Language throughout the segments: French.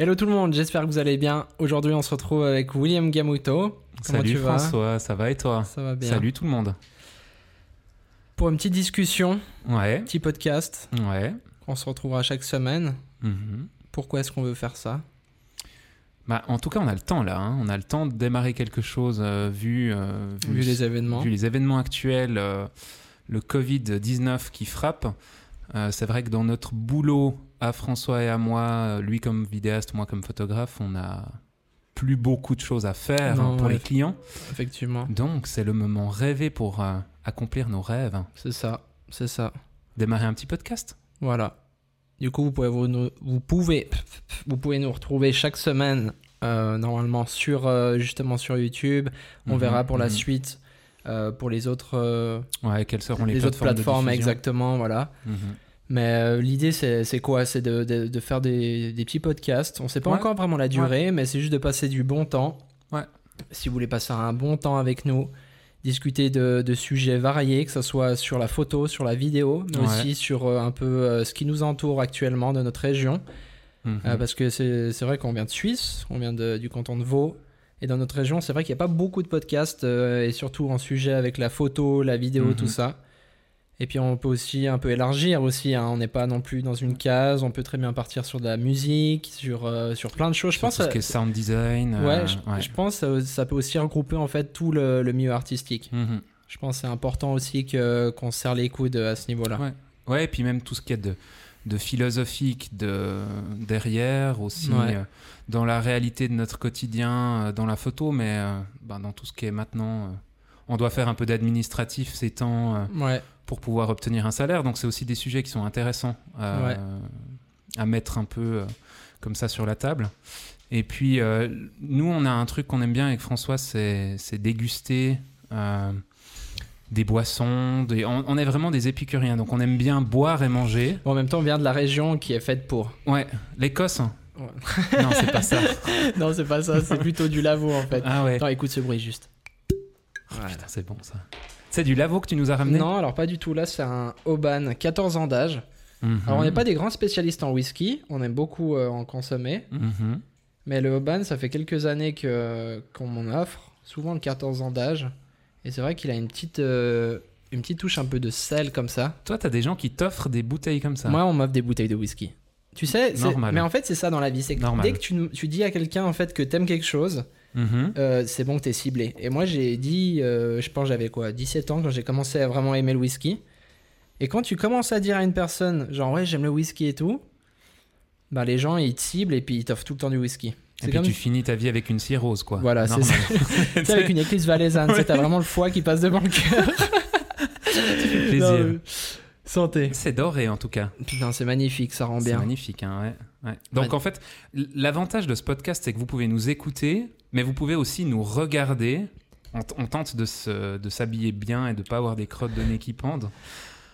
Hello tout le monde, j'espère que vous allez bien. Aujourd'hui, on se retrouve avec William Gamuto. Comment Salut tu vas François, ça va et toi Ça va bien. Salut tout le monde. Pour une petite discussion, Ouais, petit podcast, ouais. on se retrouvera chaque semaine. mhm. Pourquoi est-ce qu'on veut faire ça? Bah, en tout cas, on a le temps là. hein. On a le temps de démarrer quelque chose euh, vu, euh, Vu les événements. vu les événements actuels, euh, le Covid-19 qui frappe. Euh, c'est vrai que dans notre boulot à François et à moi, euh, lui comme vidéaste, moi comme photographe, on a plus beaucoup de choses à faire Non, hein, pour ouais. les clients. Effectivement. Donc, c'est le moment rêvé pour euh, accomplir nos rêves. C'est ça, c'est ça. Démarrer un petit podcast? Voilà. Du coup, vous pouvez, vous, pouvez, vous pouvez nous retrouver chaque semaine, euh, normalement, sur, euh, justement sur YouTube. On Mhm, verra pour la mhm. suite, euh, pour les autres, euh, Ouais, quelles seront les, les autres plateformes de plateformes, exactement, voilà. Mhm. Mais euh, l'idée, c'est quoi? C'est de, de- de faire des, des petits podcasts. On sait pas Ouais. encore vraiment la durée, mais c'est juste de passer du bon temps. Ouais. Si vous voulez passer un bon temps avec nous, discuter de, de sujets variés, que ce soit sur la photo, sur la vidéo, mais aussi sur euh, un peu euh, ce qui nous entoure actuellement de notre région. Mhm. Parce que c'est vrai qu'on vient de Suisse, on vient du canton de Vaud. Et dans notre région, c'est vrai qu'il n'y a pas beaucoup de podcasts, euh, et surtout en sujet avec la photo, la vidéo, Mhm. tout ça. Et puis on peut aussi un peu élargir aussi, hein. on n'est pas non plus dans une case, on peut très bien partir sur de la musique, sur, euh, sur plein de choses. Je Sur pense, tout ce qui est sound design. ouais, euh, je, ouais. je pense que ça peut aussi regrouper en fait tout le, le milieu artistique. Mhm. Je pense que c'est important aussi qu'on se serre les coudes à ce niveau-là. Ouais. Ouais, et puis même tout ce qui est de, de philosophique de, derrière aussi, Ouais. euh, dans la réalité de notre quotidien, euh, dans la photo, mais euh, ben, dans tout ce qui est maintenant. on doit faire un peu d'administratif ces temps Ouais, pour pouvoir obtenir un salaire, donc c'est aussi des sujets qui sont intéressants Ouais. à mettre un peu comme ça sur la table. Et puis, nous, on a un truc qu'on aime bien avec François, c'est c'est déguster des boissons. des- on, on est vraiment des épicuriens, donc on aime bien boire et manger. Bon, en même temps, on vient de la région qui est faite pour. Ouais, l'Écosse. Ouais. Non, c'est pas ça. non, c'est pas ça, c'est plutôt du lavo en fait. Ah ouais. Attends, écoute ce bruit juste. Putain, c'est bon ça. C'est du lavo que tu nous as ramené? Non, alors pas du tout. Là, c'est un Oban, 14 ans d'âge. Mhm. Alors, on n'est pas des grands spécialistes en whisky. On aime beaucoup euh, en consommer. Mhm. Mais le Oban, ça fait quelques années qu'on m'en offre. Souvent le 14 ans d'âge. Et c'est vrai qu'il a une petite, euh, une petite touche un peu de sel comme ça. Toi, t'as des gens qui t'offrent des bouteilles comme ça. Moi, on m'offre des bouteilles de whisky. Tu sais, c'est- Normal. mais en fait, c'est ça dans la vie. C'est que Normal. dès que tu, tu dis à quelqu'un en fait que t'aimes quelque chose, Mhm. euh, c'est bon que t'es ciblé. Et moi, j'ai dit, euh, je pense j'avais quoi, 17 ans quand j'ai commencé à vraiment aimer le whisky. Et quand tu commences à dire à une personne, genre, ouais, j'aime le whisky et tout, bah, les gens, ils te ciblent et puis ils t'offrent tout le temps du whisky. Et C'est puis comme tu finis ta vie avec une cirrhose, quoi. Voilà, c'est. Tu sais, avec une éclipse valaisanne, tu sais, t'as vraiment le foie qui passe devant le cœur. plaisir. Non, Santé. C'est doré en tout cas. Putain, c'est magnifique, ça rend C'est bien. magnifique, hein, ouais. ouais. Donc Ouais. en fait, l'avantage de ce podcast, c'est que vous pouvez nous écouter, mais vous pouvez aussi nous regarder. On, on tente de s'habiller bien et de pas avoir des crottes de nez qui pendent.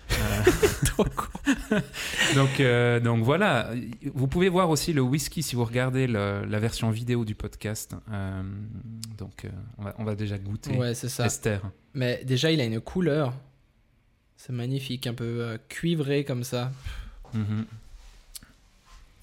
Donc, euh, donc voilà, vous pouvez voir aussi le whisky si vous regardez le- la version vidéo du podcast. Euh, donc euh, on, va, on va déjà goûter. Ouais, c'est ça. Esther. Mais déjà, il a une couleur. C'est magnifique, un peu cuivré comme ça. Mhm.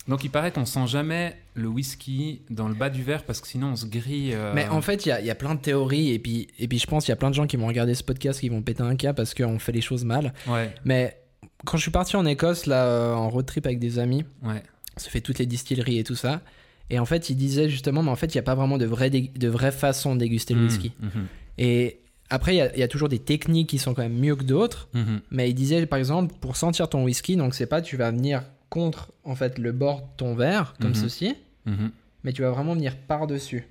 Donc il paraît qu'on sent jamais le whisky dans le bas du verre parce que sinon on se grille. euh, Mais en fait, il y a, il y a plein de théories. Et puis, et puis je pense qu'il y a plein de gens qui vont regarder ce podcast qui vont péter un cas parce qu'on fait les choses mal. Ouais, Mais quand je suis parti en Écosse, là, euh, en road trip avec des amis, ouais. on se fait toutes les distilleries et tout ça. Et en fait, ils disaient justement, mais en fait, il n'y a pas vraiment de vraie, de vraie façon de déguster le Mhm, whisky. mhm, Et après, il y a- il y, a toujours des techniques qui sont quand même mieux que d'autres. mhm. Mais il disait, par exemple, pour sentir ton whisky, donc c'est pas tu vas venir contre en fait le bord de ton verre, comme ceci, Mhm. mais tu vas vraiment venir par-dessus.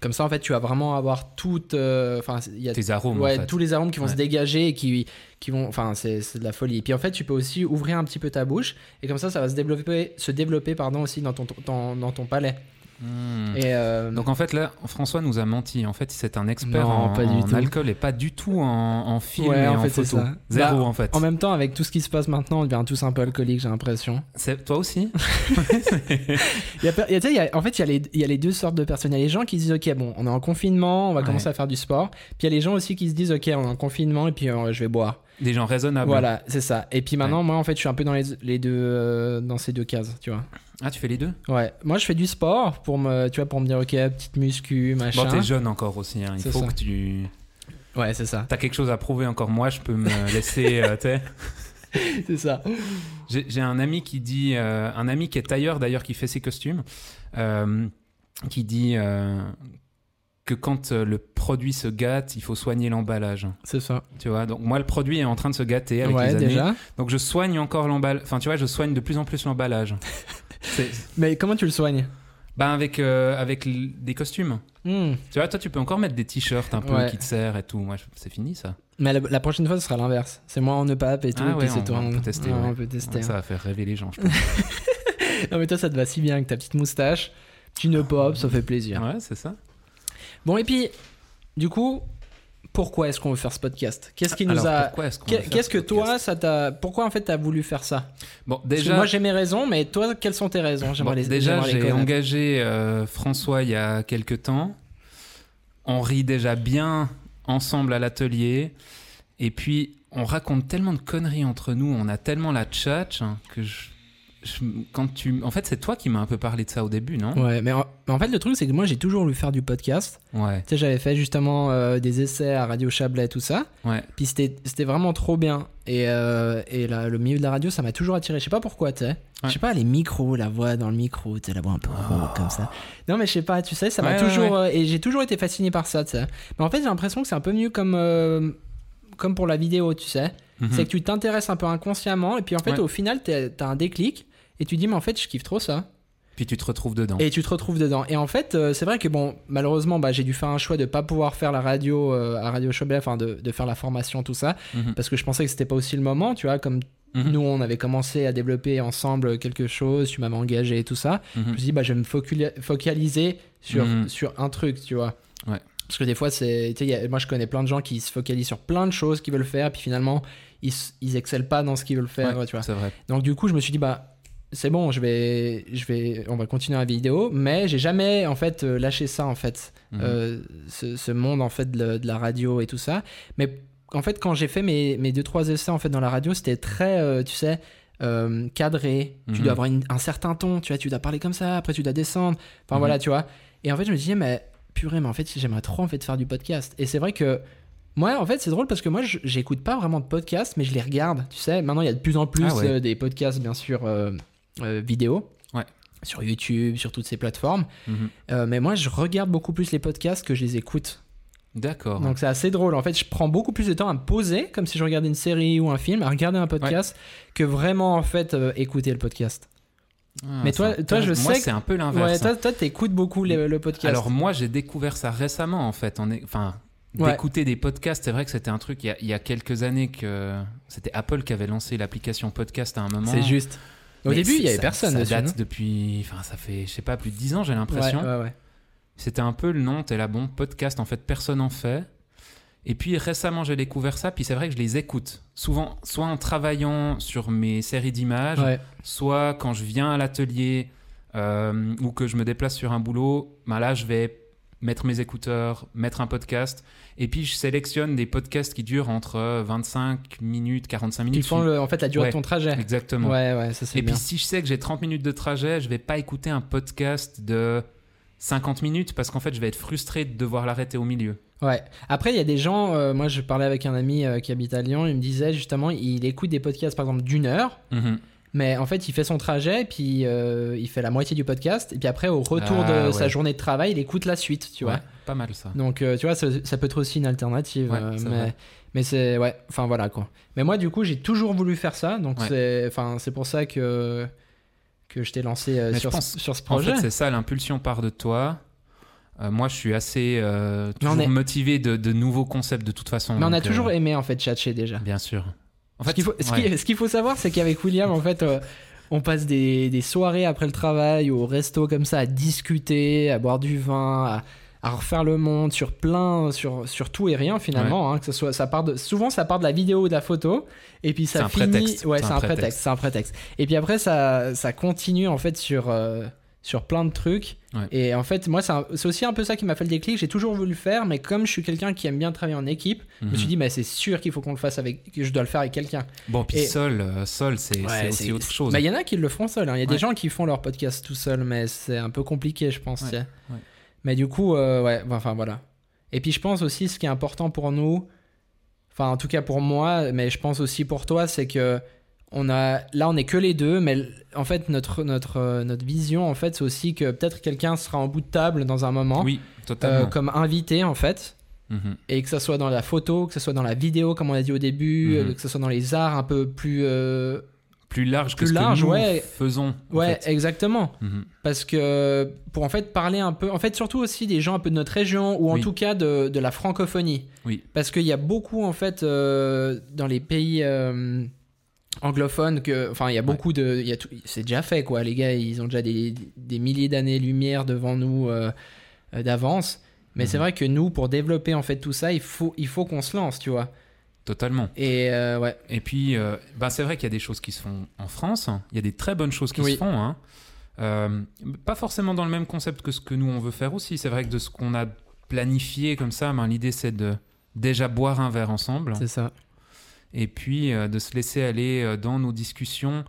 Comme ça, en fait, tu vas vraiment avoir toutes. euh, Enfin, il y a Tes arômes. ouais, en fait. tous les arômes qui vont Ouais. se dégager et qui, qui vont. Enfin, c'est c'est de la folie. Et puis en fait, tu peux aussi ouvrir un petit peu ta bouche et comme ça, ça va se développer, se développer pardon, aussi dans ton, ton- dans ton palais. Et euh, Donc en fait là, François nous a menti. En fait, c'est un expert Non, en, pas du en tout. alcool et pas du tout en, en film Ouais, et en fait, photo. ça. Zéro Bah, en fait. en même temps, avec tout ce qui se passe maintenant, on devient tous un peu alcooliques, j'ai l'impression. C'est toi aussi Il y a, il y a- tu sais, il y a- en fait, il y, a les, il y a les deux sortes de personnes. Il y a les gens qui se disent, OK, bon, on est en confinement, on va Ouais. commencer à faire du sport. Puis il y a les gens aussi qui se disent, OK, on est en confinement et puis euh, je vais boire. Des gens raisonnables. Voilà, c'est ça. Et puis maintenant, moi, en fait, je suis un peu dans les, les deux, euh, dans ces deux cases, tu vois. Ah, tu fais les deux? Ouais, moi je fais du sport pour me, tu vois, pour me dire ok, petite muscu, machin. Bon, t'es jeune encore aussi. hein. Il faut ça. que tu. Ouais, c'est ça. T'as quelque chose à prouver encore. Moi, je peux me laisser. euh, c'est ça. J'ai un ami qui dit, euh, un ami qui est tailleur d'ailleurs, qui fait ses costumes, euh, qui dit euh, que quand le produit se gâte, il faut soigner l'emballage. C'est ça. Tu vois, donc moi le produit est en train de se gâter avec ouais, les années. déjà. Donc je soigne encore l'emballage. Enfin, tu vois, je soigne de plus en plus l'emballage. Mais comment tu le soignes? Ben avec euh, avec des costumes. Hmm. Tu vois, toi tu peux encore mettre des t-shirts un peu Ouais. qui te serrent et tout. Moi, c'est fini ça. Mais la, la prochaine fois, ce sera l'inverse. C'est moi en EPAP et tout. Ah et ouais, on- toi on peut tester, ouais. On peut tester. Ça va faire rêver les gens, je pense. Non, mais toi, ça te va si bien avec ta petite moustache. Tu ne pop, ça fait plaisir. ouais, c'est ça. Bon, et puis, du coup, pourquoi est-ce qu'on veut faire ce podcast? Qu'est-ce qui nous Alors, a. Qu'est-ce ce que toi, ça t'a. Pourquoi en fait t'as voulu faire ça? Bon, déjà, moi j'ai mes raisons, mais toi, quelles sont tes raisons? J'aimerais Bon, les déjà, j'ai engagé euh, François il y a quelques temps. On rit déjà bien ensemble à l'atelier. Et puis, on raconte tellement de conneries entre nous, on a tellement la tchatch hein, que je, je- quand tu, en fait, c'est toi qui m'as un peu parlé de ça au début, non? Ouais, mais en, fait, le truc, c'est que moi j'ai toujours voulu faire du podcast. Ouais, Tu sais, j'avais fait justement euh, des essais à Radio Chablais, tout ça. ouais. Puis c'était vraiment trop bien. Et, euh, et la- le milieu de la radio, ça m'a toujours attiré. Je sais pas pourquoi, tu sais. Je sais pas, les micros, la voix dans le micro, tu sais, la voix un peu rauque comme ça. Non, mais je sais pas, tu sais, ça m'a Ouais, toujours. ouais. euh, et j'ai toujours été fasciné par ça, tu sais. Mais en fait, j'ai l'impression que c'est un peu mieux comme, comme pour la vidéo, tu sais. Mhm. C'est que tu t'intéresses un peu inconsciemment. Et puis en fait, au final, t'as un déclic. Et tu dis, mais en fait, je kiffe trop ça. Puis tu te retrouves dedans. Et tu te retrouves dedans. Et en fait, euh, c'est vrai que bon, malheureusement, bah, j'ai dû faire un choix de pas pouvoir faire la radio euh, à Radio Chablais, enfin de, de faire la formation, tout ça, Mhm. parce que je pensais que c'était pas aussi le moment, tu vois, comme Mhm. nous, on avait commencé à développer ensemble quelque chose, tu m'avais engagé et tout ça. Mhm. Je me suis dit, bah, je vais me focaliser sur, sur un truc, tu vois. Ouais. Parce que des fois, c'est, moi, je connais plein de gens qui se focalisent sur plein de choses qu'ils veulent faire, puis finalement, ils, ils excellent pas dans ce qu'ils veulent faire, Ouais, tu vois. c'est vrai. Donc du coup, je me suis dit bah c'est bon, je vais, je vais, on va continuer la vidéo, mais j'ai jamais en fait euh, lâché ça en fait, Mhm. euh, ce, ce monde en fait de, la- de la radio et tout ça. Mais en fait, quand j'ai fait mes, mes deux trois essais en fait dans la radio, c'était très, euh, tu sais. euh, cadré, tu Mhm. dois avoir une- un certain ton, tu vois, tu dois parler comme ça, après tu dois descendre, enfin Mhm. voilà, tu vois. Et en fait, je me disais, mais purée, mais en fait, j'aimerais trop en fait faire du podcast. Et c'est vrai que moi, en fait, c'est drôle parce que moi, j'écoute pas vraiment de podcasts, mais je les regarde. Tu sais, maintenant, il y a de plus en plus Ah ouais. des podcasts, bien sûr, vidéo. Ouais. Sur YouTube, sur toutes ces plateformes. Mhm. Euh, mais moi, je regarde beaucoup plus les podcasts que je les écoute. D'accord. Donc, c'est assez drôle. En fait, je prends beaucoup plus de temps à me poser, comme si je regardais une série ou un film, à regarder un podcast, que vraiment, en fait, euh, écouter le podcast. Ah, mais toi- toi, je. Moi, sais que- c'est un peu Ouais, l'inverse. hein. toi, toi, t'écoutes beaucoup le, le podcast. Alors moi, j'ai découvert ça récemment en fait. On est, enfin, Ouais. d'écouter des podcasts. C'est vrai que c'était un truc il y, a, il y a quelques années que c'était Apple qui avait lancé l'application podcast à un moment. c'est juste. Au début, il y avait personne Ça dessus. date non depuis, enfin, ça fait, je sais pas, plus de 10 ans, j'ai l'impression. Ouais, ouais, ouais. C'était un peu le nom. T'es là, bon, podcast. En fait, personne en fait. Et puis récemment, j'ai découvert ça. Puis c'est vrai que je les écoute souvent, soit en travaillant sur mes séries d'images, Ouais. soit quand je viens à l'atelier euh, ou que je me déplace sur un boulot, ben là je vais mettre mes écouteurs, mettre un podcast, et puis je sélectionne des podcasts qui durent entre 25 minutes, 45 minutes. Qui font le- en fait la durée Ouais, de ton trajet. Exactement. Ouais, ouais, ça c'est et bien. puis si je sais que j'ai 30 minutes de trajet, je vais pas écouter un podcast de 50 minutes parce qu'en fait je vais être frustré de devoir l'arrêter au milieu. Ouais. Après, il y a des gens. euh, moi, je parlais avec un ami euh, qui habite à Lyon. Il me disait justement, il écoute des podcasts par exemple d'une heure, Mhm. Mais en fait, il fait son trajet, puis euh, il fait la moitié du podcast, et puis après, au retour Ah, de sa journée de travail, il écoute la suite, tu vois. Ouais, pas mal ça. Donc, euh, tu vois, ça, ça peut être aussi une alternative. Ouais, euh, mais c'est. Ouais, enfin voilà quoi. Mais moi, du coup, j'ai toujours voulu faire ça, donc c'est c'est pour ça que, que je t'ai lancé sur, pense- sur ce En projet. fait, c'est ça, l'impulsion part de toi. Moi, je suis assez euh, toujours est- motivé de, de nouveaux concepts de toute façon. mais on a euh, toujours aimé en fait tchatcher déjà. Bien sûr. En Ce fait, qu'il faut, ce ouais. qui- ce qu'il faut savoir, c'est qu'avec William, en fait, euh, on passe des, des soirées après le travail au resto comme ça à discuter, à boire du vin, à, à refaire le monde sur plein, sur, sur tout et rien finalement. hein, que ce soit, ça part de, souvent, ça part de la vidéo ou de la photo, et puis ça C'est un finit. prétexte, Ouais, c'est c'est un un prétexte. prétexte. C'est un prétexte. Et puis après, ça, ça continue en fait sur. euh, sur plein de trucs. Ouais. Et en fait, moi, c'est aussi un peu ça qui m'a fait le déclic. J'ai toujours voulu le faire, mais comme je suis quelqu'un qui aime bien travailler en équipe, je me Mhm. suis dit, mais c'est sûr qu'il faut qu'on le fasse avec, que je dois le faire avec quelqu'un. Bon, puis Et- euh, Sol, c'est Ouais, aussi autre chose. Bah, il y en a qui le font seul. hein. Il y a des gens qui font leur podcast tout seul, mais c'est un peu compliqué, je pense. Mais du coup, euh, ouais, enfin voilà. Et puis je pense aussi, ce qui est important pour nous, enfin en tout cas pour moi, mais je pense aussi pour toi, c'est que on a, là on est que les deux, mais en fait notre notre euh, notre vision, en fait, c'est aussi que peut-être quelqu'un sera en bout de table dans un moment, Oui, euh, totalement. comme invité en fait. Mhm. Et que ce soit dans la photo, que ce soit dans la vidéo, comme on a dit au début, Mhm. euh, que ce soit dans les arts un peu plus. euh, Plus large que Plus ce large, que nous ouais. faisons. Ouais, fait. exactement. Mhm. Parce que pour en fait parler un peu, en fait surtout aussi des gens un peu de notre région ou en Oui. tout cas de, de la francophonie. Oui. Parce qu'il y a beaucoup en fait euh, dans les pays anglophones que, enfin il y a beaucoup de, il c'est déjà fait quoi. Les gars ils ont déjà des, des milliers d'années lumière devant nous euh, euh, d'avance. Mais Mhm. c'est vrai que nous pour développer en fait tout ça il faut il faut qu'on se lance tu vois. Totalement. Et euh, ouais. Et puis, euh, bah, c'est vrai qu'il y a des choses qui se font en France. Il y a des très bonnes choses qui Oui. se font. hein. Pas forcément dans le même concept que ce que nous, on veut faire aussi. C'est vrai que de ce qu'on a planifié comme ça, ben, l'idée, c'est de déjà boire un verre ensemble. C'est ça. Et puis, euh, de se laisser aller euh, dans nos discussions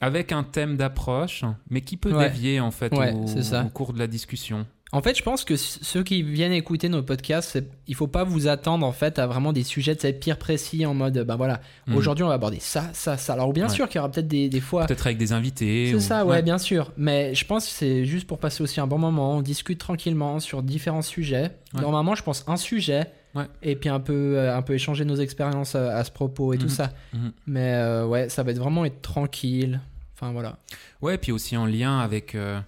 avec un thème d'approche, mais qui peut Ouais. dévier, en fait, Ouais, au, c'est ça. au cours de la discussion. En fait, je pense que ceux qui viennent écouter nos podcasts, il faut pas vous attendre en fait à vraiment des sujets de cette pire précis en mode, ben voilà, Mhm. aujourd'hui on va aborder ça, ça, ça. Alors bien Ouais. sûr qu'il y aura peut-être des, des fois. Peut-être avec des invités. C'est ou- ça, ouais, bien sûr. Mais je pense que c'est juste pour passer aussi un bon moment. On discute tranquillement sur différents sujets. Normalement, je pense un sujet. Ouais. Et puis un peu, euh, un peu échanger nos expériences euh, à ce propos et tout Mhm. ça. Mhm. Mais euh, ouais, ça va être vraiment être tranquille. Enfin voilà. Ouais, puis aussi en lien avec, euh,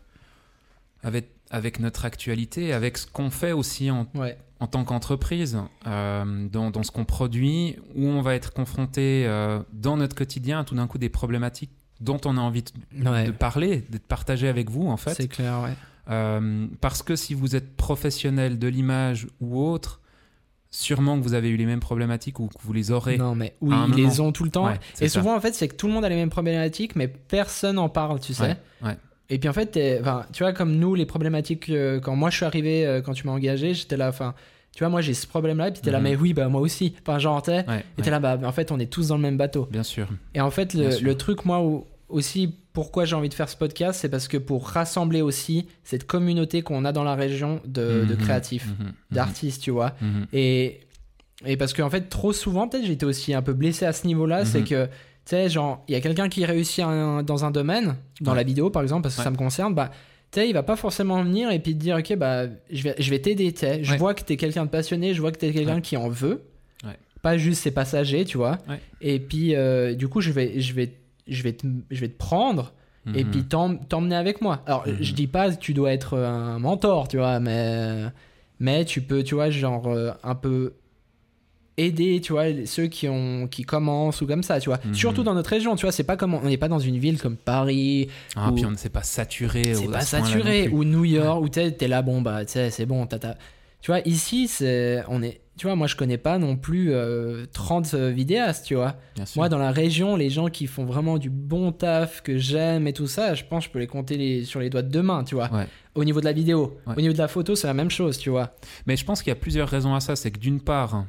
avec, avec notre actualité, avec ce qu'on fait aussi en, Ouais. en tant qu'entreprise, euh, dans, dans ce qu'on produit, où on va être confronté dans notre quotidien à tout d'un coup des problématiques dont on a envie de, Ouais. de parler, de partager avec vous en fait. C'est clair, ouais. Euh, parce que si vous êtes professionnel de l'image ou autre, sûrement que vous avez eu les mêmes problématiques ou que vous les aurez. Non, mais oui, ils les ont tout le temps. Ouais, et ça. souvent, en fait, c'est que tout le monde a les mêmes problématiques, mais personne n'en parle, tu sais. Ouais, ouais. Et puis, en fait, tu vois, comme nous, les problématiques, euh, quand moi je suis arrivé, euh, quand tu m'as engagé, j'étais là, enfin, tu vois, moi j'ai ce problème-là, et puis t'es là, Mhm. mais oui, bah moi aussi. Enfin, genre, t'es, et t'es là, bah en fait, on est tous dans le même bateau. bien sûr. Et en fait, le, truc, moi, aussi, pourquoi j'ai envie de faire ce podcast, c'est parce que pour rassembler aussi cette communauté qu'on a dans la région de, de Mhm, créatifs, mhm, mhm, d'artistes, tu vois. Et, et parce qu'en fait, trop souvent, peut-être j'étais aussi un peu blessé à ce niveau-là, c'est que, tu sais, genre, il y a quelqu'un qui réussit un- dans un domaine, dans Ouais. la vidéo par exemple, parce que Ouais. ça me concerne, bah, tu sais, il va pas forcément venir et puis te dire, ok, bah, je vais, je vais t'aider, tu sais. Je Ouais. vois que t'es quelqu'un de passionné, je vois que t'es quelqu'un qui en veut. Pas juste c'est passager, tu vois. Et puis, euh, du coup, je vais, je vais, je vais, te, je vais te prendre et Mhm. puis t'em- t'emmener avec moi. Alors, Mhm. je dis pas que tu dois être un mentor, tu vois, mais, mais tu peux, tu vois, genre euh, un peu aider, tu vois, ceux qui ont qui commencent ou comme ça, tu vois. Mhm. Surtout dans notre région, tu vois, c'est pas comme on n'est pas dans une ville comme Paris, Ah, ou- puis on ne s'est pas saturé. c'est pas saturé ou New York où t'es t'es là bon bah tu sais c'est bon t'as- tu vois ici c'est on est tu vois moi je connais pas non plus euh, 30 vidéastes tu vois moi dans la région les gens qui font vraiment du bon taf que j'aime et tout ça je pense que je peux les compter les- sur les doigts de deux mains tu vois Ouais. au niveau de la vidéo Ouais. au niveau de la photo c'est la même chose tu vois Mais je pense qu'il y a plusieurs raisons à ça. C'est que d'une part,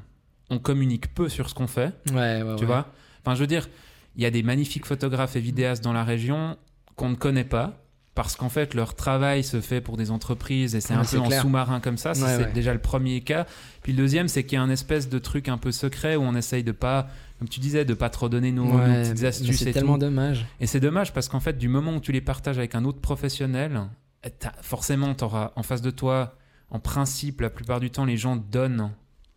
on communique peu sur ce qu'on fait. ouais, ouais Tu ouais. vois Enfin, je veux dire, il y a des magnifiques photographes et vidéastes dans la région qu'on ne connaît pas. Parce qu'en fait, leur travail se fait pour des entreprises et c'est Ouais, un peu en sous-marin comme ça. Ça, Ouais, c'est ouais. déjà le premier cas. Puis le deuxième, c'est qu'il y a un espèce de truc un peu secret où on essaye de pas, comme tu disais, de pas trop donner nos, nos petites astuces c'est tellement tout. dommage Et c'est dommage parce qu'en fait, du moment où tu les partages avec un autre professionnel, eh, forcément, tu auras en face de toi, en principe, la plupart du temps, les gens donnent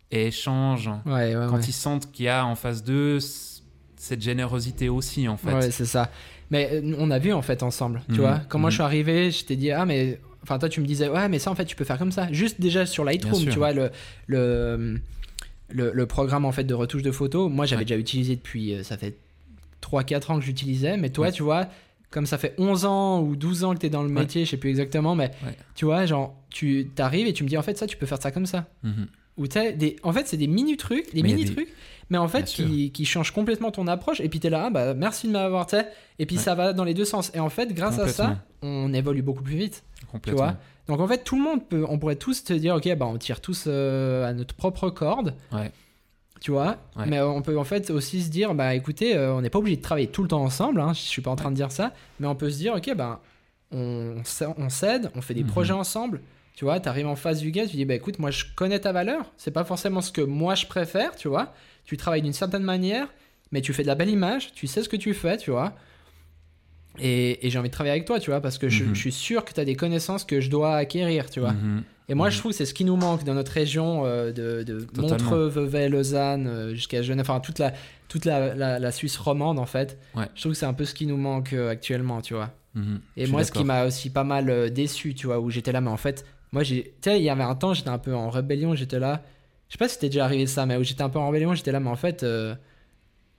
et échangent quand ils sentent qu'il y a en face d'eux cette générosité aussi, en fait. Ouais, c'est ça. Mais euh, on a vu en fait ensemble, tu Mhm, vois. Quand moi mhm. je suis arrivé, je t'ai dit ah mais enfin toi tu me disais ouais mais ça en fait tu peux faire comme ça. Juste déjà sur Lightroom, tu vois le le, le le programme en fait de retouche de photos. Moi j'avais Ouais. déjà utilisé depuis euh, ça fait 3 4 ans que j'utilisais mais toi Ouais. tu vois comme ça fait 11 ans ou 12 ans que tu es dans le Ouais. métier, je sais plus exactement mais Ouais. tu vois genre tu t'arrives et tu me dis en fait ça tu peux faire ça comme ça. Où t'as des... En fait, c'est des mini-trucs, des Mais il y a mini-trucs, mais en fait, qui, qui changent complètement ton approche. Et puis t'es là, ah, bah, merci de m'avoir, tu sais. Et puis Ouais. ça va dans les deux sens. Et en fait, grâce à ça, on évolue beaucoup plus vite. Complètement. vois Donc en fait, tout le monde peut, on pourrait tous te dire, ok, bah on tire tous euh, à notre propre corde. Ouais. Tu vois, Ouais. mais on peut en fait aussi se dire, bah écoutez, euh, on n'est pas obligé de travailler tout le temps ensemble, hein, je suis pas en train de dire ça, mais on peut se dire, ok, bah on, on s'aide, on fait des Mhm. projets ensemble, tu vois, t'arrives en face du gars, tu dis, bah écoute, moi je connais ta valeur, c'est pas forcément ce que moi je préfère, tu vois, tu travailles d'une certaine manière, mais tu fais de la belle image, tu sais ce que tu fais, tu vois, et, et j'ai envie de travailler avec toi, tu vois, parce que je, Mhm. je suis sûr que tu as des connaissances que je dois acquérir, tu vois. Mhm. Et moi, Mhm. je trouve que c'est ce qui nous manque dans notre région euh, de. Montreux, Vevey, Lausanne, euh, jusqu'à Genève, enfin toute la, toute la, la, la Suisse romande en fait. Ouais. Je trouve que c'est un peu ce qui nous manque euh, actuellement, tu vois. Et moi, ce qui m'a aussi pas mal déçu, tu vois, où j'étais là, mais en fait, moi, tu sais, il y avait un temps, j'étais un peu en rébellion, j'étais là. Je sais pas si c'était déjà arrivé ça, mais où j'étais un peu en rébellion, j'étais là, mais en fait. euh,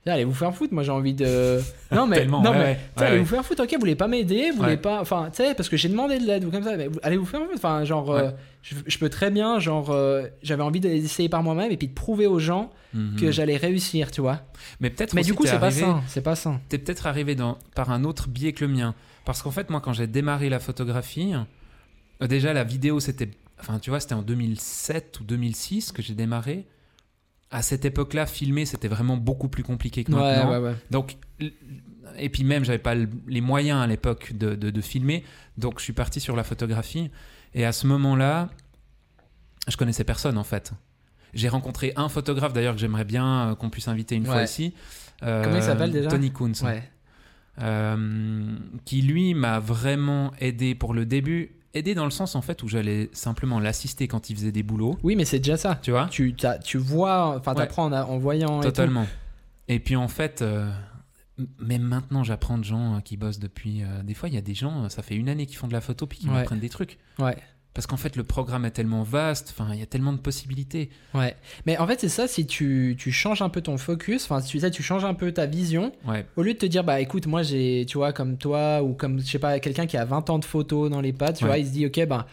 Allez vous faire foutre, moi j'ai envie de. Non mais, non, mais ouais, allez vous faire foutre, ok, vous voulez pas m'aider, vous voulez pas. Enfin, tu sais, parce que j'ai demandé de l'aide ou comme ça, mais allez vous faire foutre. Enfin, genre, euh, je, je peux très bien, genre, euh, j'avais envie d'essayer par moi-même et puis de prouver aux gens Mhm. que j'allais réussir, tu vois. Mais peut-être Mais du coup, t'es c'est pas sain, c'est pas sain. T'es peut-être arrivé dans, par un autre biais que le mien. Parce qu'en fait, moi, quand j'ai démarré la photographie, euh, déjà, la vidéo, c'était. Enfin, tu vois, c'était en 2007 ou 2006 que j'ai démarré. À cette époque-là, filmer, c'était vraiment beaucoup plus compliqué que maintenant. ouais, ouais. Donc, et puis même, j'avais pas le- les moyens à l'époque de, de- de filmer. Donc, je suis parti sur la photographie. Et à ce moment-là, je connaissais personne, en fait. J'ai rencontré un photographe, d'ailleurs, que j'aimerais bien euh, qu'on puisse inviter une fois ici. Euh, Comment il s'appelle déjà? Tony. Ouais. Euh, qui lui m'a vraiment aidé pour le début. Aidé dans le sens en fait où j'allais simplement l'assister quand il faisait des boulots, Oui, mais c'est déjà ça. tu vois Tu, t'as- tu vois, enfin, Ouais. t'apprends en, en voyant. Totalement. Et, puis en fait, euh, même maintenant j'apprends de gens euh, qui bossent depuis. euh, des fois, il y a des gens, ça fait une année qu'ils font de la photo puis qui Ouais. m'apprennent des trucs. Ouais. Parce qu'en fait, le programme est tellement vaste, enfin, il y a tellement de possibilités. Ouais. Mais en fait, c'est ça, si tu, tu changes un peu ton focus, enfin, tu sais, tu changes un peu ta vision, Ouais, au lieu de te dire, bah écoute, moi j'ai, tu vois, comme toi, ou comme, je sais pas, quelqu'un qui a 20 ans de photos dans les pattes, tu Ouais. vois, il se dit, ok, ben,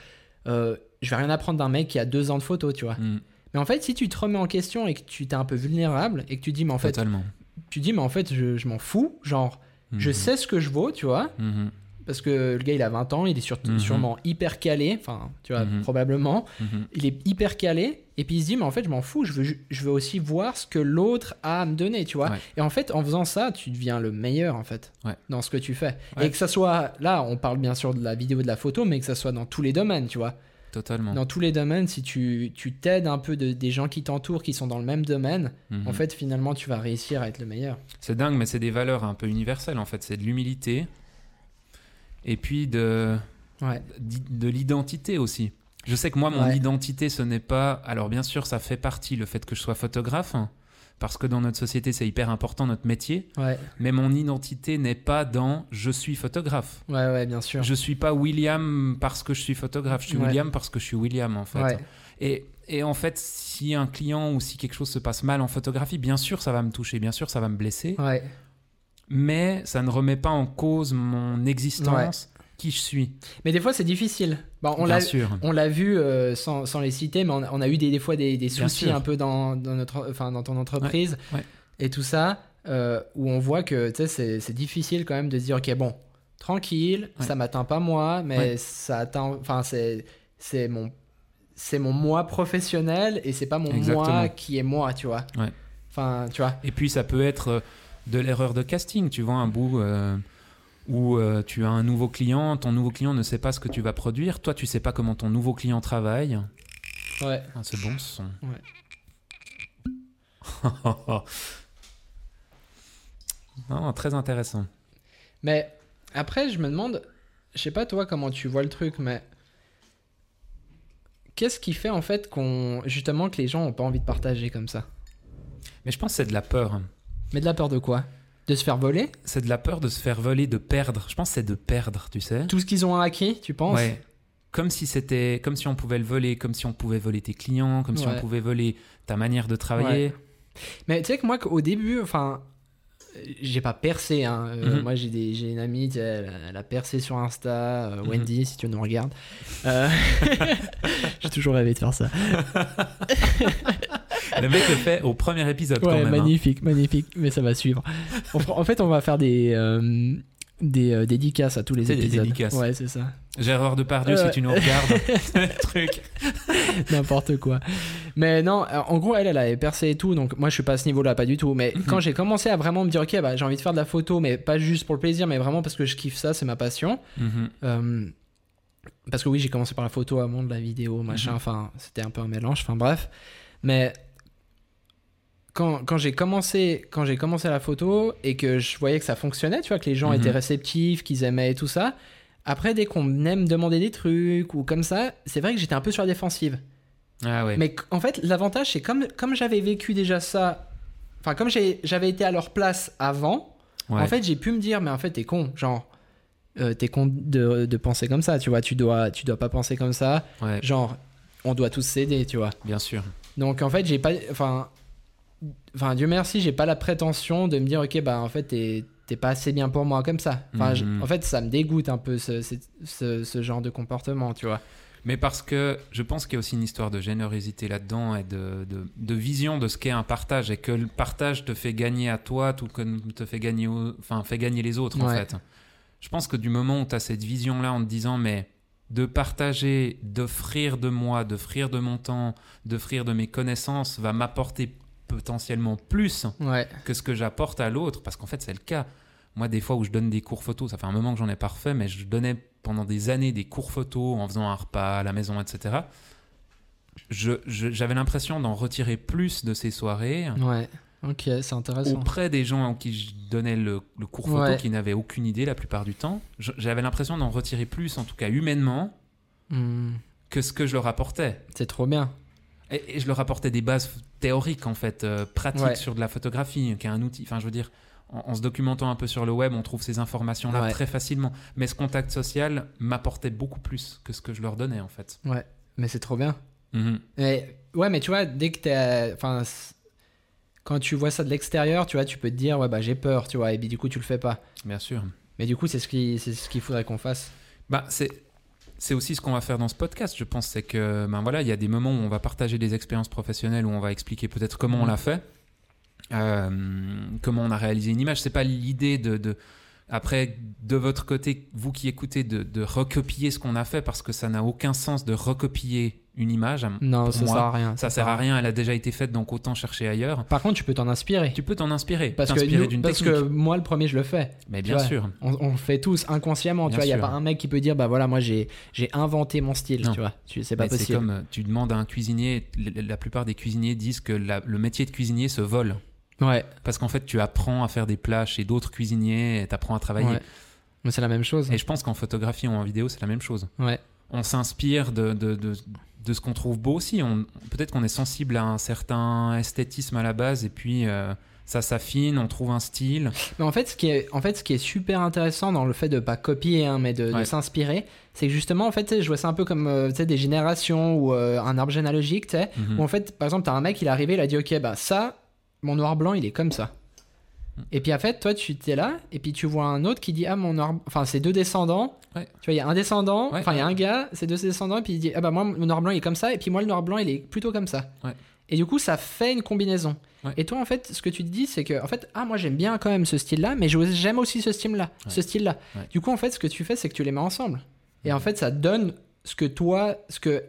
euh, je vais rien apprendre d'un mec qui a 2 ans de photos, tu vois. Mm, Mais en fait, si tu te remets en question et que tu t'es un peu vulnérable et que tu dis, mais en fait, totalement. tu dis, mais en fait, je, je m'en fous, genre, je Mhm, sais ce que je vaux, tu vois, mhm, parce que le gars il a 20 ans, il est sur- Mhm. sûrement hyper calé, enfin, tu vois, Mhm. probablement. mhm. il est hyper calé et puis il se dit mais en fait je m'en fous je veux ju- je veux aussi voir ce que l'autre a à me donner tu vois Ouais. et en fait en faisant ça tu deviens le meilleur en fait Ouais. dans ce que tu fais Ouais. et que ça soit là on parle bien sûr de la vidéo de la photo mais que ça soit dans tous les domaines tu vois Totalement. dans tous les domaines si tu tu t'aides un peu de, des gens qui t'entourent qui sont dans le même domaine en fait finalement tu vas réussir à être le meilleur C'est dingue, mais c'est des valeurs un peu universelles en fait. C'est de l'humilité et puis de, ouais de l'identité aussi. Je sais que moi, mon Ouais. identité, ce n'est pas. Alors, bien sûr, ça fait partie le fait que je sois photographe, hein, parce que dans notre société, c'est hyper important notre métier. ouais Mais mon identité n'est pas dans je suis photographe. ouais ouais bien sûr Je suis pas William parce que je suis photographe. Je suis Ouais. William parce que je suis William en fait. Et, et en fait, si un client ou si quelque chose se passe mal en photographie, bien sûr, ça va me toucher, bien sûr, ça va me blesser ouais mais ça ne remet pas en cause mon existence, qui je suis. mais des fois c'est difficile Bon, on Bien l'a sûr. On l'a vu euh, sans, sans les citer, mais on a, on a eu des, des fois des, des soucis un peu dans, dans, notre, enfin, dans ton entreprise ouais. et tout ça, euh, où on voit que c'est c'est difficile quand même de se dire, ok, bon, tranquille, Ouais. ça m'atteint pas moi, mais ça atteint, enfin, c'est c'est mon, c'est mon moi professionnel et c'est pas mon moi qui est moi, tu vois. Enfin, tu vois. Et puis ça peut être euh, de l'erreur de casting, tu vois, un bout euh, où euh, tu as un nouveau client, ton nouveau client ne sait pas ce que tu vas produire, toi tu sais pas comment ton nouveau client travaille. Ouais. Ah, c'est bon ce son. Ouais. non, très intéressant. Mais après, je me demande, je sais pas toi comment tu vois le truc, mais qu'est-ce qui fait en fait qu'on justement que les gens ont pas envie de partager comme ça? Mais je pense que c'est de la peur. Mais de la peur de quoi? De se faire voler? C'est de la peur de se faire voler, de perdre. Je pense que c'est de perdre, tu sais. Tout ce qu'ils ont acquis, tu penses? Ouais. Comme si c'était, comme si on pouvait le voler, comme si on pouvait voler tes clients, comme si on pouvait voler ta manière de travailler. Mais tu sais que moi, au début, enfin, j'ai pas percé. Hein. Euh, Mhm. Moi, j'ai des- j'ai une amie, elle, a- elle a percé sur Insta, euh, Mhm. Wendy, si tu nous regardes. Euh, j'ai toujours rêvé de faire ça. Le mec le fait au premier épisode quand Ouais, même. hein. magnifique, magnifique, mais ça va suivre. En fait, on va faire des, euh, des euh, dédicaces à tous les C'est des épisodes. dédicaces. Ouais, c'est ça. Gérard Depardieu, Ouais. si tu nous regardes, truc. N'importe quoi. Mais non, euh, en gros, elle, elle avait percé et tout, donc moi, je suis pas à ce niveau-là, pas du tout. Mais Mhm. quand j'ai commencé à vraiment me dire, ok, bah, j'ai envie de faire de la photo, mais pas juste pour le plaisir, mais vraiment parce que je kiffe ça, c'est ma passion. Mhm. Euh, parce que oui, j'ai commencé par la photo avant de la vidéo, machin, Mhm. enfin, c'était un peu un mélange, enfin bref. Mais quand, quand j'ai commencé, quand j'ai commencé la photo et que je voyais que ça fonctionnait, tu vois, que les gens Mhm. étaient réceptifs, qu'ils aimaient et tout ça, après, dès qu'on venait me demander des trucs ou comme ça, c'est vrai que j'étais un peu sur la défensive. Ah ouais. Mais en fait, l'avantage, c'est comme, comme j'avais vécu déjà ça, enfin, comme j'avais été à leur place avant, Ouais. en fait, j'ai pu me dire, mais en fait, t'es con, genre, euh, t'es con de, de penser comme ça, tu vois, tu dois, tu dois pas penser comme ça, Ouais, genre, on doit tous s'aider, tu vois. bien sûr. Donc, en fait, j'ai pas, enfin, enfin, Dieu merci, j'ai pas la prétention de me dire, ok, bah, en fait, t'es t'es pas assez bien pour moi comme ça. Enfin, Mhm. en fait, ça me dégoûte un peu ce, ce, genre de comportement, tu vois. Mais parce que je pense qu'il y a aussi une histoire de générosité là-dedans et de, de, de vision de ce qu'est un partage et que le partage te fait gagner à toi tout comme te fait gagner, au- enfin, fait gagner les autres en fait. Je pense que du moment où tu as cette vision-là en te disant mais de partager, d'offrir de moi, d'offrir de mon temps, d'offrir de mes connaissances va m'apporter potentiellement plus Ouais. que ce que j'apporte à l'autre, parce qu'en fait c'est le cas. Moi, des fois où je donne des cours photos, ça fait un moment que j'en ai pas refait, mais je donnais pendant des années des cours photos en faisant un repas à la maison, etc. Je- je- J'avais l'impression d'en retirer plus de ces soirées Ouais. Ok, c'est intéressant. auprès des gens à qui je donnais le, le cours photo, Ouais. qui n'avaient aucune idée la plupart du temps. J'avais l'impression d'en retirer plus, en tout cas humainement, Hmm, que ce que je leur apportais. c'est trop bien. Et, et je leur apportais des bases théoriques, en fait, euh, pratiques Ouais. sur de la photographie, qui est un outil. Enfin, je veux dire, en, en se documentant un peu sur le web, on trouve ces informations-là Ouais. très facilement. Mais ce contact social m'apportait beaucoup plus que ce que je leur donnais, en fait. Ouais. Mais c'est trop bien. Mhm. Mais, ouais, mais tu vois, dès que t'es. Enfin, quand tu vois ça de l'extérieur, tu vois, tu peux te dire, ouais, bah j'ai peur, tu vois, et puis du coup, tu le fais pas. Bien sûr. Mais du coup, c'est ce qui- c'est ce qu'il faudrait qu'on fasse. Bah, c'est. C'est aussi ce qu'on va faire dans ce podcast, je pense, c'est que ben voilà, il y a des moments où on va partager des expériences professionnelles, où on va expliquer peut-être comment on Mhm. l'a fait, euh, comment on a réalisé une image. C'est pas l'idée de, de- après de votre côté, vous qui écoutez, de, de recopier ce qu'on a fait parce que ça n'a aucun sens de recopier une image. Non, Pour ça moi, sert à rien. Ça sert à rien, elle a déjà été faite, donc autant chercher ailleurs. Par contre, tu peux t'en inspirer. Tu peux t'en inspirer, Parce que, t'inspirer nous- d'une parce technique. que moi, le premier, je le fais. Mais bien vois, sûr. On, on le fait tous inconsciemment. Bien tu vois, il n'y a pas un mec qui peut dire, bah voilà, moi, j'ai j'ai inventé mon style. Non. Tu vois, c'est pas Mais C'est possible. comme tu demandes à un cuisinier, la la plupart des cuisiniers disent que la- le métier de cuisinier se vole. Ouais, Parce qu'en fait, tu apprends à faire des plats chez d'autres cuisiniers, tu apprends à travailler. ouais. Mais c'est la même chose. Et je pense qu'en photographie ou en vidéo, c'est la même chose. Ouais. On s'inspire de, de, de, de ce qu'on trouve beau aussi. On- Peut-être qu'on est sensible à un certain esthétisme à la base, et puis euh, ça s'affine, on trouve un style. Mais en fait, ce qui est, en fait, ce qui est super intéressant dans le fait de pas copier, hein, mais de, Ouais. s'inspirer, c'est que justement, en fait, tu je vois ça un peu comme euh, tu des générations ou euh, un arbre généalogique, tu sais, Mhm. où en fait, par exemple, t'as un mec, il est arrivé, il a dit, ok, bah ça, mon noir blanc, il est comme ça. Mm. Et puis en fait, toi, tu t'es là, et puis tu vois un autre qui dit, ah, mon noir, enfin, c'est deux descendants. Ouais. Tu vois, il y a un descendant, Ouais, enfin, il y a un gars, c'est deux descendants, et puis il dit, ah bah moi, mon noir blanc, il est comme ça, et puis moi, le noir blanc, il est plutôt comme ça. Ouais. Et du coup, ça fait une combinaison. Et toi, en fait, ce que tu te dis, c'est que, en fait, ah, moi, j'aime bien quand même ce style-là, mais j'aime aussi ce style-là. Ce style-là. Du coup, en fait, ce que tu fais, c'est que tu les mets ensemble. Et en fait, ça donne ce que toi, ce que,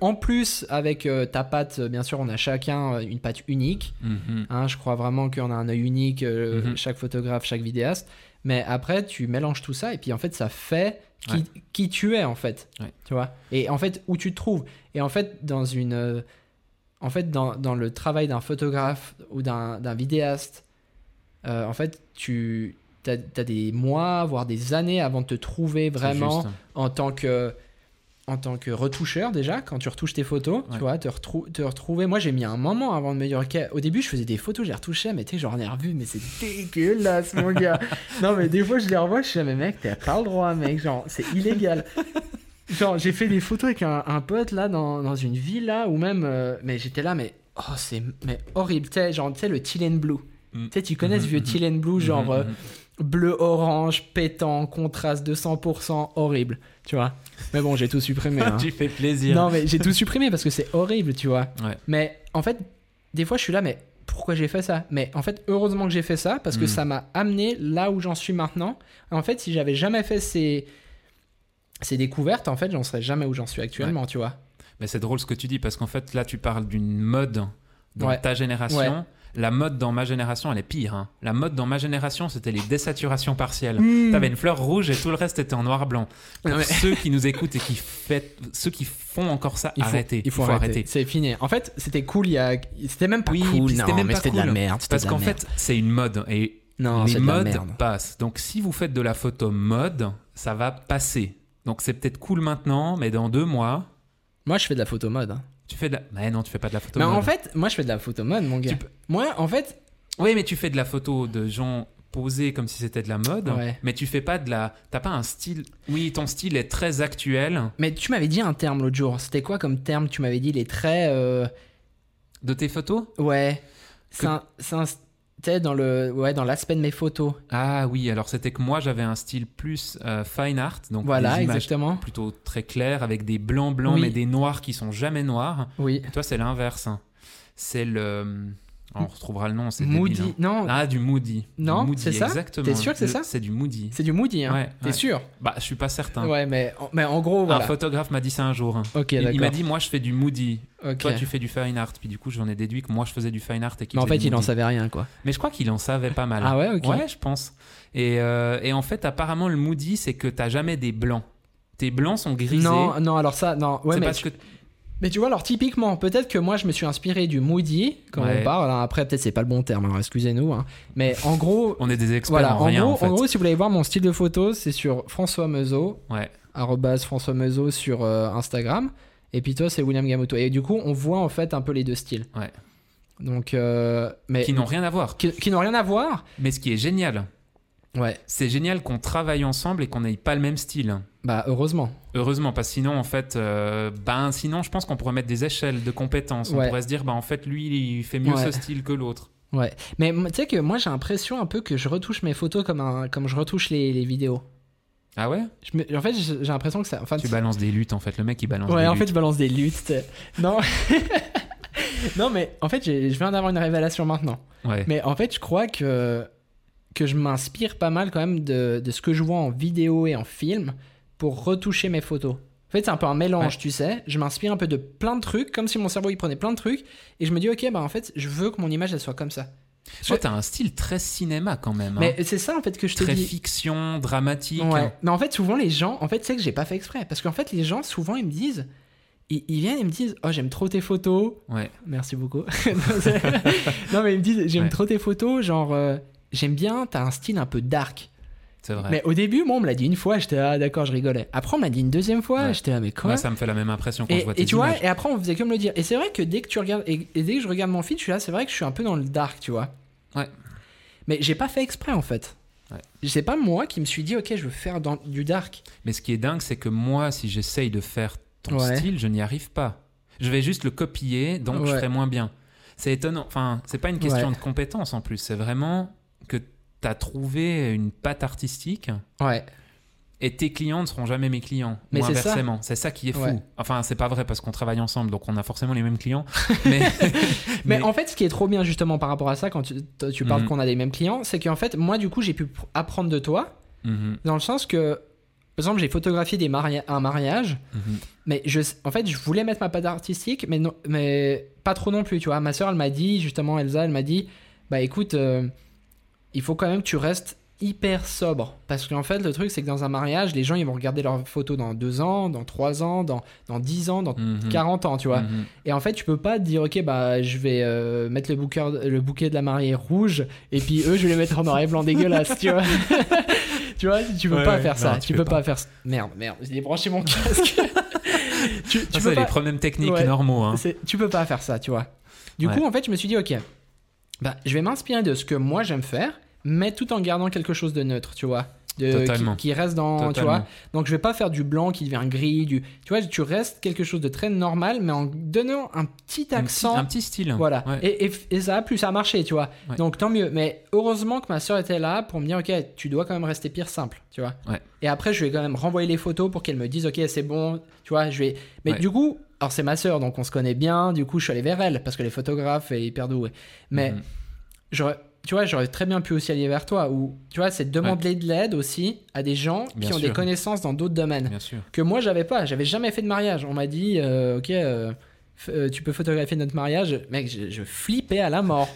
en plus, avec euh, ta patte, euh, bien sûr, on a chacun euh, une patte unique. Mhm. Hein, je crois vraiment qu'on a un œil unique, euh, Mhm. chaque photographe, chaque vidéaste. Mais après, tu mélanges tout ça, et puis en fait, ça fait qui, Ouais. qui tu es, en fait. Ouais. Tu vois? Et en fait, où tu te trouves. Et en fait, dans une. euh, en fait, dans, dans le travail d'un photographe ou d'un d'un vidéaste, en fait, tu as, des mois, voire des années avant de te trouver vraiment en tant que en tant que retoucheur déjà quand tu retouches tes photos Ouais. tu vois te, retrou- te retrouver. Moi j'ai mis un moment avant de me dire ok au début je faisais des photos je les retouchais mais tu sais j'en ai revu mais c'est dégueulasse mon gars. Non mais des fois je les revois je suis là, mais mec t'as pas le droit mec genre c'est illégal. Genre j'ai fait des photos avec un, un pote là dans, dans une villa ou même euh, mais j'étais là mais oh c'est mais horrible. Tu sais genre tu sais le teal and blue Tu sais, tu connais ce vieux teal and blue, genre euh, bleu-orange, pétant, contraste de 100%, horrible, tu vois. Mais bon, j'ai tout supprimé. hein. tu fais plaisir. Non, mais j'ai tout supprimé parce que c'est horrible, tu vois. Ouais. Mais en fait, des fois, je suis là, mais pourquoi j'ai fait ça? Mais en fait, heureusement que j'ai fait ça parce que Mm. ça m'a amené là où j'en suis maintenant. En fait, si j'avais jamais fait ces, ces découvertes, en fait, j'en serais jamais où j'en suis actuellement, tu vois. Mais c'est drôle ce que tu dis parce qu'en fait, là, tu parles d'une mode dans Ouais. ta génération. La mode dans ma génération, elle est pire. hein. La mode dans ma génération, c'était les désaturations partielles. Mm. T'avais une fleur rouge et tout le reste était en. Pour Non, mais- ceux qui nous écoutent et qui fait, ceux qui font encore ça, Il faut, arrêtez. il faut, arrêter. C'est fini. En fait, c'était cool il y a. C'était même pas Oui, cool. c'était non, même mais pas de la merde. Parce qu'en fait, c'est une mode et non, les modes passent. Donc si vous faites de la photo mode, ça va passer. Donc c'est peut-être cool maintenant, mais dans deux mois, Moi, je fais de la photo mode. hein. Tu fais de la... Mais non, tu fais pas de la photo Mais en fait, moi, je fais de la photo mode, mon gars. Peux- Moi, en fait, Oui, mais tu fais de la photo de gens posés comme si c'était de la mode, Ouais. mais tu fais pas de la... T'as pas un style... Oui, ton style est très actuel. mais tu m'avais dit un terme l'autre jour. C'était quoi comme terme? Tu m'avais dit les traits. euh, De tes photos? Ouais. C'est un. c'est un- dans le. Ouais, dans l'aspect de mes photos. Ah oui, alors c'était que moi j'avais un style plus euh, fine art, donc Voilà, des images exactement. plutôt très claires avec des blancs blancs Oui. mais des noirs qui sont jamais noirs. Oui. Et toi c'est l'inverse. C'est le... On retrouvera le nom, c'est Moody. débile, hein. Non, Ah, du Moody. Du Non, Moody, c'est ça? Exactement. T'es sûr que c'est ça? C'est du Moody. c'est du Moody, hein. Ouais, T'es ouais. sûr? Bah, je suis pas certain. Ouais, mais, mais en gros, Un voilà. photographe m'a dit ça un jour. Ok, il il m'a dit, moi je fais du Moody. Ok. Toi tu fais du fine art. Puis du coup, j'en ai déduit que moi je faisais du fine art et qu'il Mais en fait, il en savait rien, quoi. Mais je crois qu'il en savait pas mal. Ah ouais, ok. Ouais, je pense. Et, euh, et en fait, apparemment, le Moody, c'est que t'as jamais des blancs. Tes blancs sont grisés. Non, non, alors ça, non. Ouais, c'est mais parce tu, que mais tu vois, alors typiquement, peut-être que moi, je me suis inspiré du Moody, quand Ouais. on parle. hein. Après, peut-être c'est pas le bon terme, alors excusez-nous. hein. Mais en gros, on est des experts voilà, en en, rien, gros, en fait. en gros, si vous voulez voir mon style de photo, c'est sur François Meuseau, Ouais. François Meuseau sur euh, Instagram. Et puis toi, c'est William Gamoto. Et du coup, on voit en fait un peu les deux styles. Ouais. Donc, euh, mais Qui n'ont rien à voir. qui, qui n'ont rien à voir. Mais ce qui est génial, Ouais. c'est génial qu'on travaille ensemble et qu'on n'ait pas le même style. Bah heureusement. Heureusement, parce que sinon, en fait, euh, ben, sinon, je pense qu'on pourrait mettre des échelles de compétences. On pourrait se dire, bah, en fait, lui, il fait mieux Ouais. ce style que l'autre. Ouais. Mais tu sais que moi, j'ai l'impression un peu que je retouche mes photos comme un, comme je retouche les, les vidéos. Ah ouais? Je me- en fait, j'ai l'impression que ça. Enfin, Tu balances des luttes, en fait. Le mec, il balance Ouais, des en luttes. fait, je balance des luttes. Non. non, mais en fait, je viens d'avoir une révélation maintenant. Ouais. Mais en fait, je crois que, que je m'inspire pas mal quand même de, de ce que je vois en vidéo et en film pour retoucher mes photos. En fait, c'est un peu un mélange, Ouais. tu sais. Je m'inspire un peu de plein de trucs, comme si mon cerveau il prenait plein de trucs. Et je me dis, ok, bah en fait, je veux que mon image elle soit comme ça. Toi, t'as un style très cinéma, quand même. hein. Mais c'est ça en fait que je te Très dis. fiction, dramatique. Ouais. Mais en fait, souvent les gens, en fait, c'est que j'ai pas fait exprès. Parce qu'en fait, les gens, souvent, ils me disent, ils, ils viennent et me disent, oh, j'aime trop tes photos. Ouais. Merci beaucoup. non, mais ils me disent, j'aime Ouais. trop tes photos. Genre, euh, j'aime bien, t'as un style un peu dark. C'est vrai. Mais au début, moi, on me l'a dit une fois, j'étais ah d'accord, je rigolais. Après, on m'a dit une deuxième fois, Ouais. j'étais là, mais quoi Moi, ça me fait la même impression quand et, je vois et tes tu vois, et après, on faisait que me le dire. Et c'est vrai que dès que tu regardes, et, et dès que je regarde mon feed, je suis là, c'est vrai que je suis un peu dans le dark, tu vois. Ouais. Mais j'ai pas fait exprès en fait. Ouais. C'est pas moi qui me suis dit, ok, je veux faire dans, du dark. Mais ce qui est dingue, c'est que moi, si j'essaye de faire ton Ouais. style, je n'y arrive pas. Je vais juste le copier, donc je Ouais. ferai moins bien. C'est étonnant. Enfin, c'est pas une question de compétence en plus. C'est vraiment que tu as trouvé une patte artistique Ouais. et tes clients ne seront jamais mes clients. Mais ou c'est ça. inversement. C'est ça qui est fou. Ouais. Enfin, c'est pas vrai parce qu'on travaille ensemble, donc on a forcément les mêmes clients. mais, Mais, en fait, ce qui est trop bien justement par rapport à ça, quand tu, parles Mhm. qu'on a les mêmes clients, c'est qu'en fait, moi, du coup, j'ai pu pr- apprendre de toi, Mhm, dans le sens que, par exemple, j'ai photographié des maria- un mariage, mhm. mais je, en fait, je voulais mettre ma patte artistique, mais, non, mais pas trop non plus, tu vois. Ma soeur, elle m'a dit, justement, Elsa, elle m'a dit, bah écoute, euh, il faut quand même que tu restes hyper sobre. Parce qu'en fait, le truc, c'est que dans un mariage, les gens, ils vont regarder leurs photos dans deux ans, dans trois ans, dans, dans 10 ans, dans Mhm. 40 ans, tu vois. Mhm. Et en fait, tu peux pas te dire, ok, bah, je vais euh, mettre le bouquet, le bouquet de la mariée rouge, et puis eux, je vais les mettre en noir et blanc dégueulasse, tu vois. tu vois, tu peux Ouais, pas ouais. faire ça. Tu, tu peux peux pas, pas. faire ça. Merde, merde, j'ai débranché mon casque. tu, tu Ça, peux c'est pas... les problèmes techniques normaux. hein. tu peux pas faire ça, tu vois. Du coup, en fait, je me suis dit, ok, bah, je vais m'inspirer de ce que moi j'aime faire, mais tout en gardant quelque chose de neutre, tu vois. de, qui, Totalement. qui reste dans, tu vois. Donc je vais pas faire du blanc qui devient gris, du, tu vois, tu restes quelque chose de très normal, mais en donnant un petit Un accent. petit, un petit style. Voilà. Ouais. Et, et, et ça a plu, ça a marché, tu vois. Ouais. Donc tant mieux. Mais heureusement que ma soeur était là pour me dire, ok, tu dois quand même rester pire simple, tu vois. Ouais. Et après, je vais quand même renvoyer les photos pour qu'elle me dise, ok, c'est bon, tu vois. Je vais. Mais du coup, alors c'est ma soeur, donc on se connaît bien. Du coup, je suis allé vers elle parce que les photographes est hyper doué. Mais Mhm. j'aurais. Tu vois, j'aurais très bien pu aussi aller vers toi, ou tu vois, c'est de demander de l'aide aussi à des gens Bien qui ont des connaissances dans d'autres domaines Bien sûr. que moi j'avais pas. J'avais jamais fait de mariage. On m'a dit, euh, ok, euh, euh, tu peux photographier notre mariage. Mec, je, je flippais à la mort.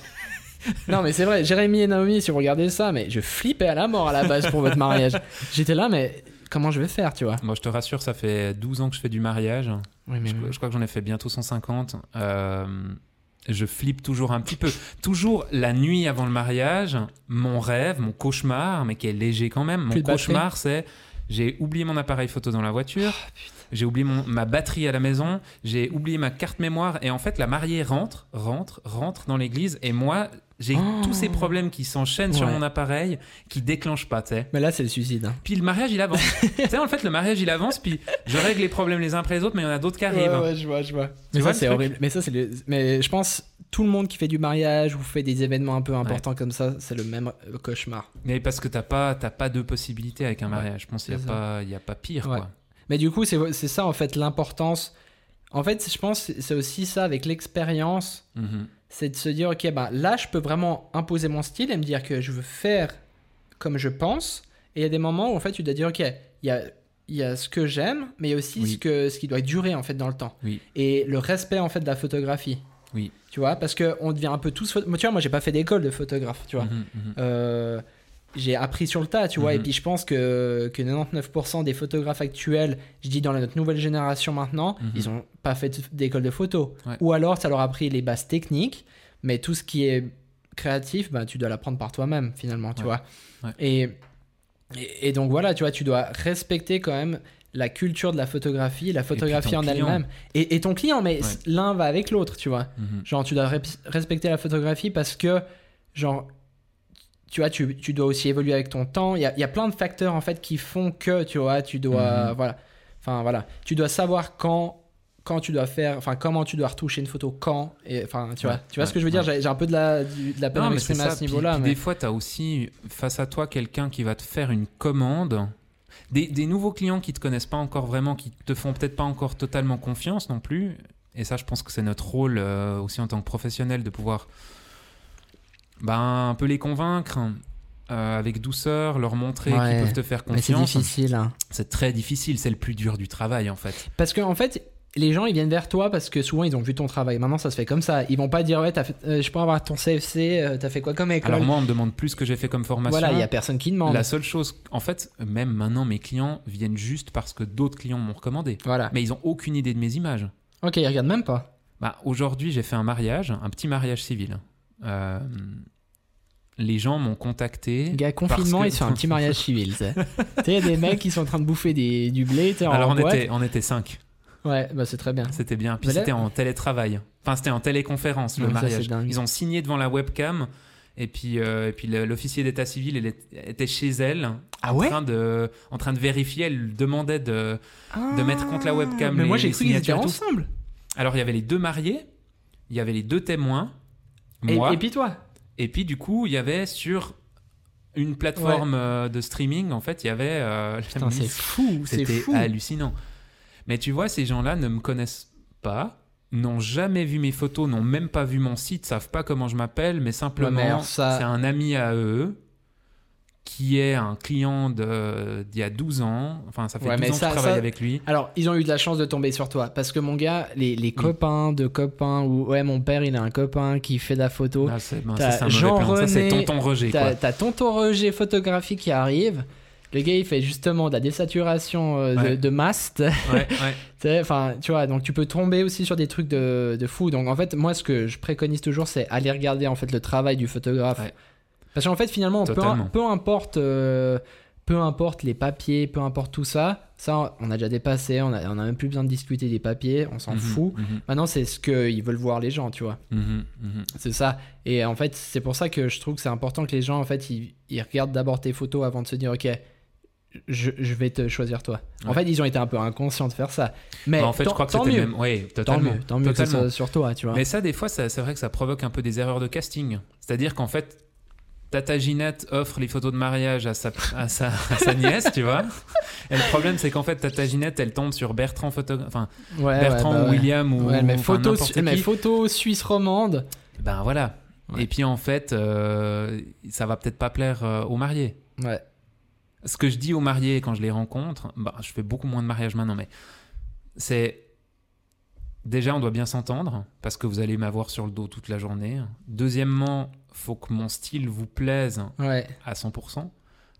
non, mais c'est vrai, Jérémy et Naomi, si vous regardez ça, mais je flippais à la mort à la base pour votre mariage. J'étais là, mais comment je vais faire, tu vois? Moi, je te rassure, ça fait 12 ans que je fais du mariage. Oui, mais Je, je crois que j'en ai fait bientôt 150. Euh, je flippe toujours un petit peu. Toujours la nuit avant le mariage, mon rêve, mon cauchemar, mais qui est léger quand même. Mon Plus cauchemar, c'est j'ai oublié mon appareil photo dans la voiture, j'ai oublié mon- ma batterie à la maison, j'ai oublié ma carte mémoire, et en fait, la mariée rentre, rentre, rentre dans l'église, et moi, j'ai Oh. tous ces problèmes qui s'enchaînent sur mon appareil, qui déclenchent pas, tu sais. Mais là, c'est le suicide. hein. Puis le mariage, il avance. tu sais, en fait, le mariage, il avance, puis je règle les problèmes les uns après les autres, mais il y en a d'autres qui arrivent. Ouais, ouais, je vois, je vois. Mais ça, c'est horrible. Mais ça, c'est le... Mais je pense, tout le monde qui fait du mariage ou fait des événements un peu importants comme ça, c'est le même cauchemar. Mais parce que t'as pas, pas deux possibilités avec un mariage. Je pense qu'il n'y a, pas- y a pas pire, quoi. Mais du coup, c'est ça, en fait, l'importance. En fait, je pense que c'est aussi ça avec l'expérience. Mhm. c'est de se dire ok bah là je peux vraiment imposer mon style et me dire que je veux faire comme je pense et il y a des moments où en fait tu dois dire ok il y a y a ce que j'aime mais il y a aussi Oui. ce que ce qui doit durer en fait dans le temps Oui. et le respect en fait de la photographie Oui. tu vois parce que on devient un peu tous moi tu vois moi j'ai pas fait d'école de photographe tu vois Mhm, mhm. Euh, j'ai appris sur le tas, tu vois, Mhm. et puis je pense que, que 99% des photographes actuels, je dis dans notre nouvelle génération maintenant, Mhm. ils ont pas fait d'école de photo. Ouais. Ou alors ça leur a appris les bases techniques, mais tout ce qui est créatif, bah, tu dois l'apprendre par toi-même finalement, tu Ouais. vois. Ouais. Et, et, et donc voilà, tu vois, tu dois respecter quand même la culture de la photographie, la photographie en elle-même. Et, et ton client, mais l'un va avec l'autre, tu vois. Mhm. Genre, tu dois respecter la photographie parce que, genre, tu vois, tu, tu dois aussi évoluer avec ton temps. Il y a, il y a plein de facteurs, en fait, qui font que, tu vois, tu dois, Mhm. voilà. Enfin, voilà. Tu dois savoir quand, quand tu dois faire, enfin, comment tu dois retoucher une photo, quand. Et, enfin, tu vois, tu vois ce que je veux dire? ouais. J'ai j'ai un peu de la, du- de la peine à Non, m'exprimer à ça. ce niveau-là. mais- Des fois, tu as aussi face à toi quelqu'un qui va te faire une commande. Des, des nouveaux clients qui te connaissent pas encore vraiment, qui te font peut-être pas encore totalement confiance non plus. Et ça, je pense que c'est notre rôle euh, aussi en tant que professionnel de pouvoir ben, un peu les convaincre euh, avec douceur, leur montrer Ouais, qu'ils peuvent te faire Mais c'est confiance. difficile. hein. C'est très difficile, c'est le plus dur du travail en fait. Parce qu'en en fait, les gens ils viennent vers toi parce que souvent ils ont vu ton travail. Maintenant ça se fait comme ça. Ils vont pas dire ouais, fait, euh, je peux avoir ton CFC, euh, t'as fait quoi comme école? Alors moi, on me demande plus ce que j'ai fait comme formation. Voilà, il y a personne qui demande. La seule chose, en fait, même maintenant, mes clients viennent juste parce que d'autres clients m'ont recommandé. Voilà. Mais ils ont aucune idée de mes images. Ok, ils regardent même pas. Bah, Aujourd'hui, j'ai fait un mariage, un petit mariage civil. Euh, les gens m'ont contacté. Gars, confinement que- et sur un petit mariage civil. Tu sais, Tu sais, il y a des mecs qui sont en train de bouffer des, du blé. en Alors, on boîte. était, on était cinq. Ouais, bah c'est très bien. C'était bien. Puis c'était en télétravail. Enfin, c'était en téléconférence, le ça, mariage. dingue. Ils ont signé devant la webcam. Et puis, euh, et puis l'officier d'état civil elle était chez elle, Ah en, ouais train de, en train de vérifier. Elle demandait de, de mettre contre la webcam Mais les- moi j'ai cru qu'ils étaient ensemble. Alors, il y avait les deux mariés, il y avait les deux témoins, moi, et puis toi. Et puis du coup, il y avait sur une plateforme euh, de streaming, en fait, il y avait euh, Putain, c'est fou, C'était hallucinant. Mais tu vois, ces gens-là ne me connaissent pas, n'ont jamais vu mes photos, n'ont même pas vu mon site, savent pas comment je m'appelle, mais simplement, ça- c'est un ami à eux qui est un client d'il y a 12 ans. Enfin, ça fait Ouais, 12 mais ans ça- que je travaille ça- avec lui. Alors, ils ont eu de la chance de tomber sur toi. Parce que mon gars, les, les copains de copains, ou ouais, mon père, il a un copain qui fait de la photo. Ah, c'est ben, René, tonton Roger. T'as tonton Roger photographie qui arrive. Le gars, il fait justement de la désaturation euh, de, Ouais. de mast. Ouais, Enfin, tu vois, donc tu peux tomber aussi sur des trucs de, de fou. Donc en fait, moi, ce que je préconise toujours, c'est aller regarder en fait le travail du photographe. Parce qu'en fait, finalement, peu, importe, euh, peu importe les papiers, peu importe tout ça, ça, on a déjà dépassé. On a, on a même plus besoin de discuter des papiers. On s'en Mhm, fout. mhm, Maintenant, c'est ce qu'ils veulent voir les gens, tu vois. mhm. C'est ça. Et en fait, c'est pour ça que je trouve que c'est important que les gens, en fait, ils, ils regardent d'abord tes photos avant de se dire, ok, je, je vais te choisir toi. En fait, ils ont été un peu inconscients de faire ça. Mais Bah, en fait, je crois que c'était même. Oui, Tant mieux, tant mieux que ça sur toi, tu vois. Mais ça, des fois, c'est vrai que ça provoque un peu des erreurs de casting. C'est-à-dire qu'en fait, Tata Ginette offre les photos de mariage à sa, à sa, à sa nièce, tu vois. Et le problème, c'est qu'en fait, Tata Ginette, elle tombe sur Bertrand, photo... enfin, Ouais, Bertrand ouais, bah ou ouais. William ou elle met photo, n'importe elle met qui. photo suisse romande. Ben voilà. Et puis en fait, euh, ça va peut-être pas plaire euh, aux mariés. Ouais. Ce que je dis aux mariés quand je les rencontre, bah, je fais beaucoup moins de mariages maintenant, mais c'est déjà on doit bien s'entendre parce que vous allez m'avoir sur le dos toute la journée. Deuxièmement, faut que mon style vous plaise Ouais. à 100%.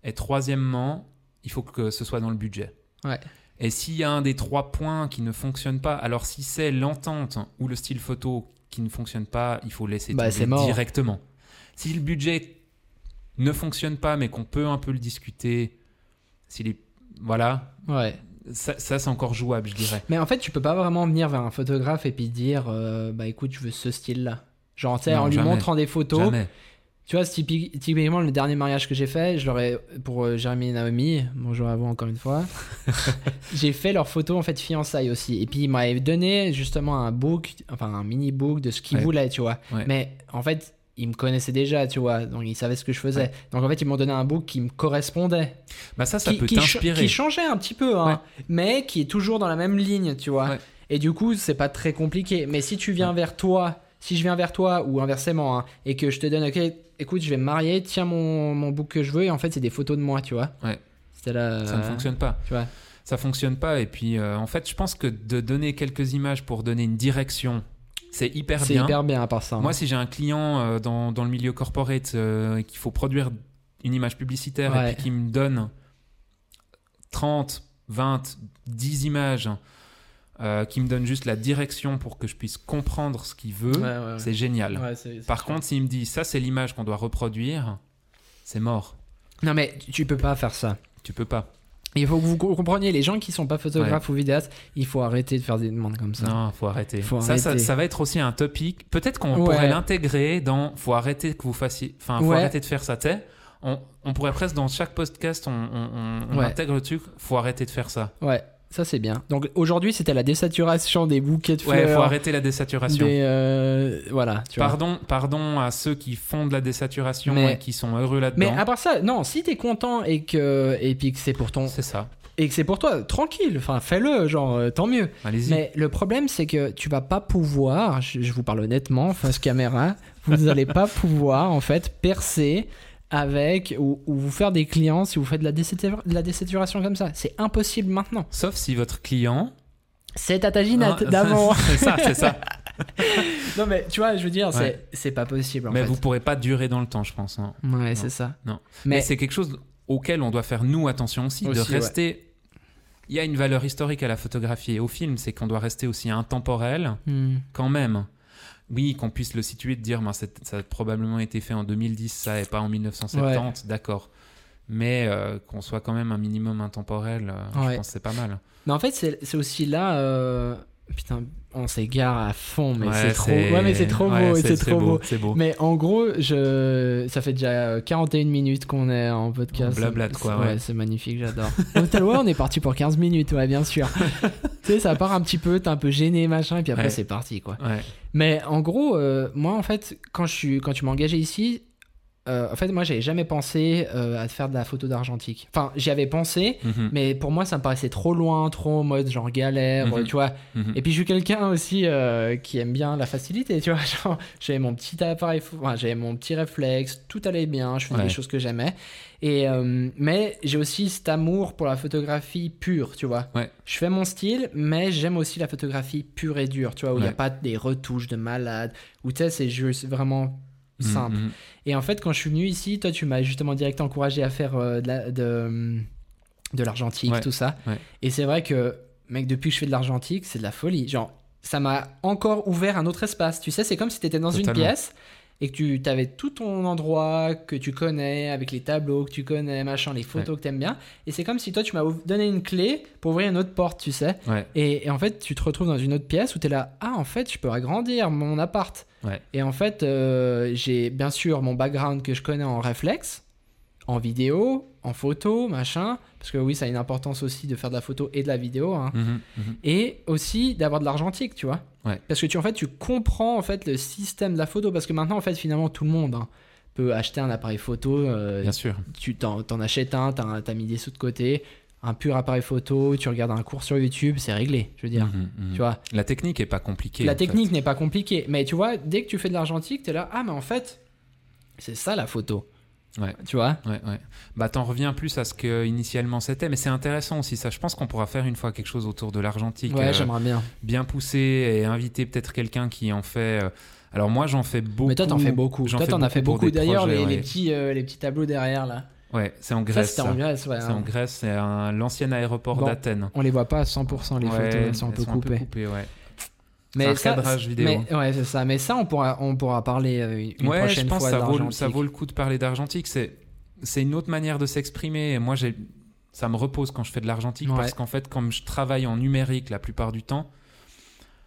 Et troisièmement, il faut que ce soit dans le budget. Ouais. Et s'il y a un des trois points qui ne fonctionne pas, alors si c'est l'entente ou le style photo qui ne fonctionne pas, il faut laisser Bah, tomber directement. Si le budget ne fonctionne pas, mais qu'on peut un peu le discuter, s'il est... Voilà, Ouais. Ça, ça, c'est encore jouable, je dirais. Mais en fait, tu peux pas vraiment venir vers un photographe et puis dire euh, bah écoute, je veux ce style-là. Genre, tu sais, en lui jamais. montrant des photos. Jamais. Tu vois, typiquement le dernier mariage que j'ai fait, je leur ai, pour euh, Jérémy et Naomi, bonjour à vous encore une fois, j'ai fait leurs photos en fait fiançailles aussi. Et puis ils m'avaient donné justement un book, enfin un mini book de ce qu'ils Ouais. voulaient, tu vois. Ouais. Mais en fait, ils me connaissaient déjà, tu vois, donc ils savaient ce que je faisais. Ouais. Donc en fait, ils m'ont donné un book qui me correspondait, Bah ça, ça qui, peut qui ch- t'inspirer. qui changeait un petit peu, hein, mais qui est toujours dans la même ligne, tu vois. Ouais. Et du coup, c'est pas très compliqué. Mais si tu viens vers toi, si je viens vers toi ou inversement, hein, et que je te donne, ok, écoute, je vais me marier, tiens mon, mon book que je veux, et en fait, c'est des photos de moi, tu vois. Ouais. C'était là. Ça ne fonctionne pas. Tu vois. Ça fonctionne pas. Et puis, euh, en fait, je pense que de donner quelques images pour donner une direction, c'est hyper C'est bien. hyper bien à part ça. hein. Moi, si j'ai un client euh, dans, dans le milieu corporate euh, et qu'il faut produire une image publicitaire Ouais. et puis qu'il me donne 30, 20, 10 images, euh, qui me donne juste la direction pour que je puisse comprendre ce qu'il veut, Ouais, ouais, ouais. c'est génial. C'est- c'est Par contre, s'il me dit ça, c'est l'image qu'on doit reproduire, c'est mort. Non, mais tu- tu peux pas faire ça. Tu peux pas. Il faut que vous co- compreniez, les gens qui sont pas photographes ou vidéastes, il faut arrêter de faire des demandes comme ça. Non, faut arrêter. Faut ça, ça, arrêter. ça va être aussi un topic. Peut-être qu'on Ouais. pourrait l'intégrer dans. Faut arrêter que vous fassiez. Enfin, faut Ouais. arrêter de faire ça. tu sais. On, on pourrait presque dans chaque podcast, on, on- intègre le truc. Faut arrêter de faire ça. Ouais, ça c'est bien. Donc aujourd'hui, c'était la désaturation des bouquets de Ouais, fleurs. faut arrêter la désaturation. des, euh, voilà, tu vois. Pardon, pardon à ceux qui font de la désaturation Mais- et qui sont heureux Mais là-dedans. à part ça, non, si t'es content et que et puis que c'est pour ton C'est ça. et que c'est pour toi, tranquille, enfin fais-le, genre euh, tant mieux. Allez-y. Mais le problème c'est que tu vas pas pouvoir, je, je vous parle honnêtement, face caméra, vous allez pas pouvoir en fait percer avec ou, ou vous faire des clients si vous faites de la, désatur- de la désaturation comme ça. C'est impossible maintenant. Sauf si votre client. C'est Tata Ginette Ah, d'avant. c'est ça, c'est ça. non mais tu vois, je veux dire, Ouais. c'est pas possible en Mais fait. vous pourrez pas durer dans le temps, je pense. hein. Ouais, c'est ça. Non. Mais, Mais, c'est quelque chose auquel on doit faire nous attention aussi, de ouais. rester. Il y a une valeur historique à la photographie et au film, c'est qu'on doit rester aussi intemporel Hmm. quand même. Oui, qu'on puisse le situer, de dire, ben, ça a probablement été fait en 2010, ça, et pas en 1970, d'accord. Mais euh, qu'on soit quand même un minimum intemporel, euh, je pense que c'est pas mal. Mais en fait, c'est c'est aussi là. Euh, Putain, on s'égare à fond, mais Ouais, c'est trop. Ouais, mais c'est trop ouais, beau, c'est trop beau. C'est beau. Mais en gros, je... ça fait déjà euh, 41 minutes qu'on est en podcast. On blablate, quoi, ouais. c'est magnifique, j'adore. Total, ouais, on est parti pour 15 minutes, ouais, bien sûr. tu sais, ça part un petit peu, t'es un peu gêné, machin, et puis après, c'est parti, quoi. Ouais. Mais en gros, euh, moi, en fait, quand, je suis, quand tu m'as engagé ici, euh, en fait, moi, j'avais jamais pensé euh, à faire de la photo d'argentique. Enfin, j'y avais pensé, Mhm, mais pour moi, ça me paraissait trop loin, trop en mode genre galère, Mhm. tu vois. mhm. Et puis, je suis quelqu'un aussi euh, qui aime bien la facilité, tu vois. J'avais mon petit appareil, enfin, j'avais mon petit réflexe, tout allait bien, je faisais Ouais. des choses que j'aimais. Et euh, mais j'ai aussi cet amour pour la photographie pure, tu vois. Ouais. Je fais mon style, mais j'aime aussi la photographie pure et dure, tu vois, où il n'y a Ouais. pas des retouches de malade, où tu sais, c'est juste vraiment simple. Mhm, mhm. Et en fait, quand je suis venu ici, toi, tu m'as justement direct encouragé à faire euh, de la- de, de l'argentique, Ouais, tout ça. ouais. Et c'est vrai que, mec, depuis que je fais de l'argentique, c'est de la folie. Genre, ça m'a encore ouvert un autre espace. Tu sais, c'est comme si tu étais dans une pièce et que tu avais tout ton endroit que tu connais, avec les tableaux que tu connais, machin, les photos que tu aimes bien. Et c'est comme si toi, tu m'as donné une clé pour ouvrir une autre porte, tu sais. Ouais. Et, et en fait, tu te retrouves dans une autre pièce où tu es là, ah, en fait, je peux agrandir mon appart. Ouais. Et en fait, euh, j'ai bien sûr mon background que je connais en réflexe, en vidéo, en photo, machin, parce que oui, ça a une importance aussi de faire de la photo et de la vidéo, hein. Mhm, mhm. et aussi d'avoir de l'argentique, tu vois. Ouais. Parce que tu en fait tu comprends en fait le système de la photo, parce que maintenant en fait finalement tout le monde hein, peut acheter un appareil photo. euh, Bien sûr. tu t'en, achètes un, t'as, t'as mis des sous de côté, un pur appareil photo, tu regardes un cours sur YouTube, c'est réglé, je veux dire. Mhm. Tu vois, La technique est pas compliquée. la technique n'est pas compliquée, mais tu vois, dès que tu fais de l'argentique, t'es là, ah mais en fait, c'est ça la photo. Ouais. Tu vois Ouais, ouais. Bah, t'en reviens plus à ce que initialement c'était, mais c'est intéressant aussi ça. Je pense qu'on pourra faire une fois quelque chose autour de l'argentique, Ouais, euh, j'aimerais bien. bien poussé et inviter peut-être quelqu'un qui en fait. euh, Alors moi, j'en fais beaucoup. mais toi, t'en fais beaucoup. Toi, t'en as fait beaucoup. D'ailleurs, les, petits, euh, les petits tableaux derrière, là. Ouais, c'est en Ça, Grèce. c'était en. Grèce, ouais. C'est hein. en Grèce, c'est un- l'ancien aéroport Bon. d'Athènes. On les voit pas à 100% les Ouais, photos, elles sont un peu coupées. coupées, ouais. Mais un ça, cadrage vidéo. mais- ouais, c'est ça. Mais ça, on pourra, on pourra parler euh, une ouais, prochaine je pense fois que ça vaut, ça vaut le coup de parler d'argentique. C'est, c'est une autre manière de s'exprimer. Moi, j'ai, ça me repose quand je fais de l'argentique Ouais. parce qu'en fait, comme je travaille en numérique la plupart du temps,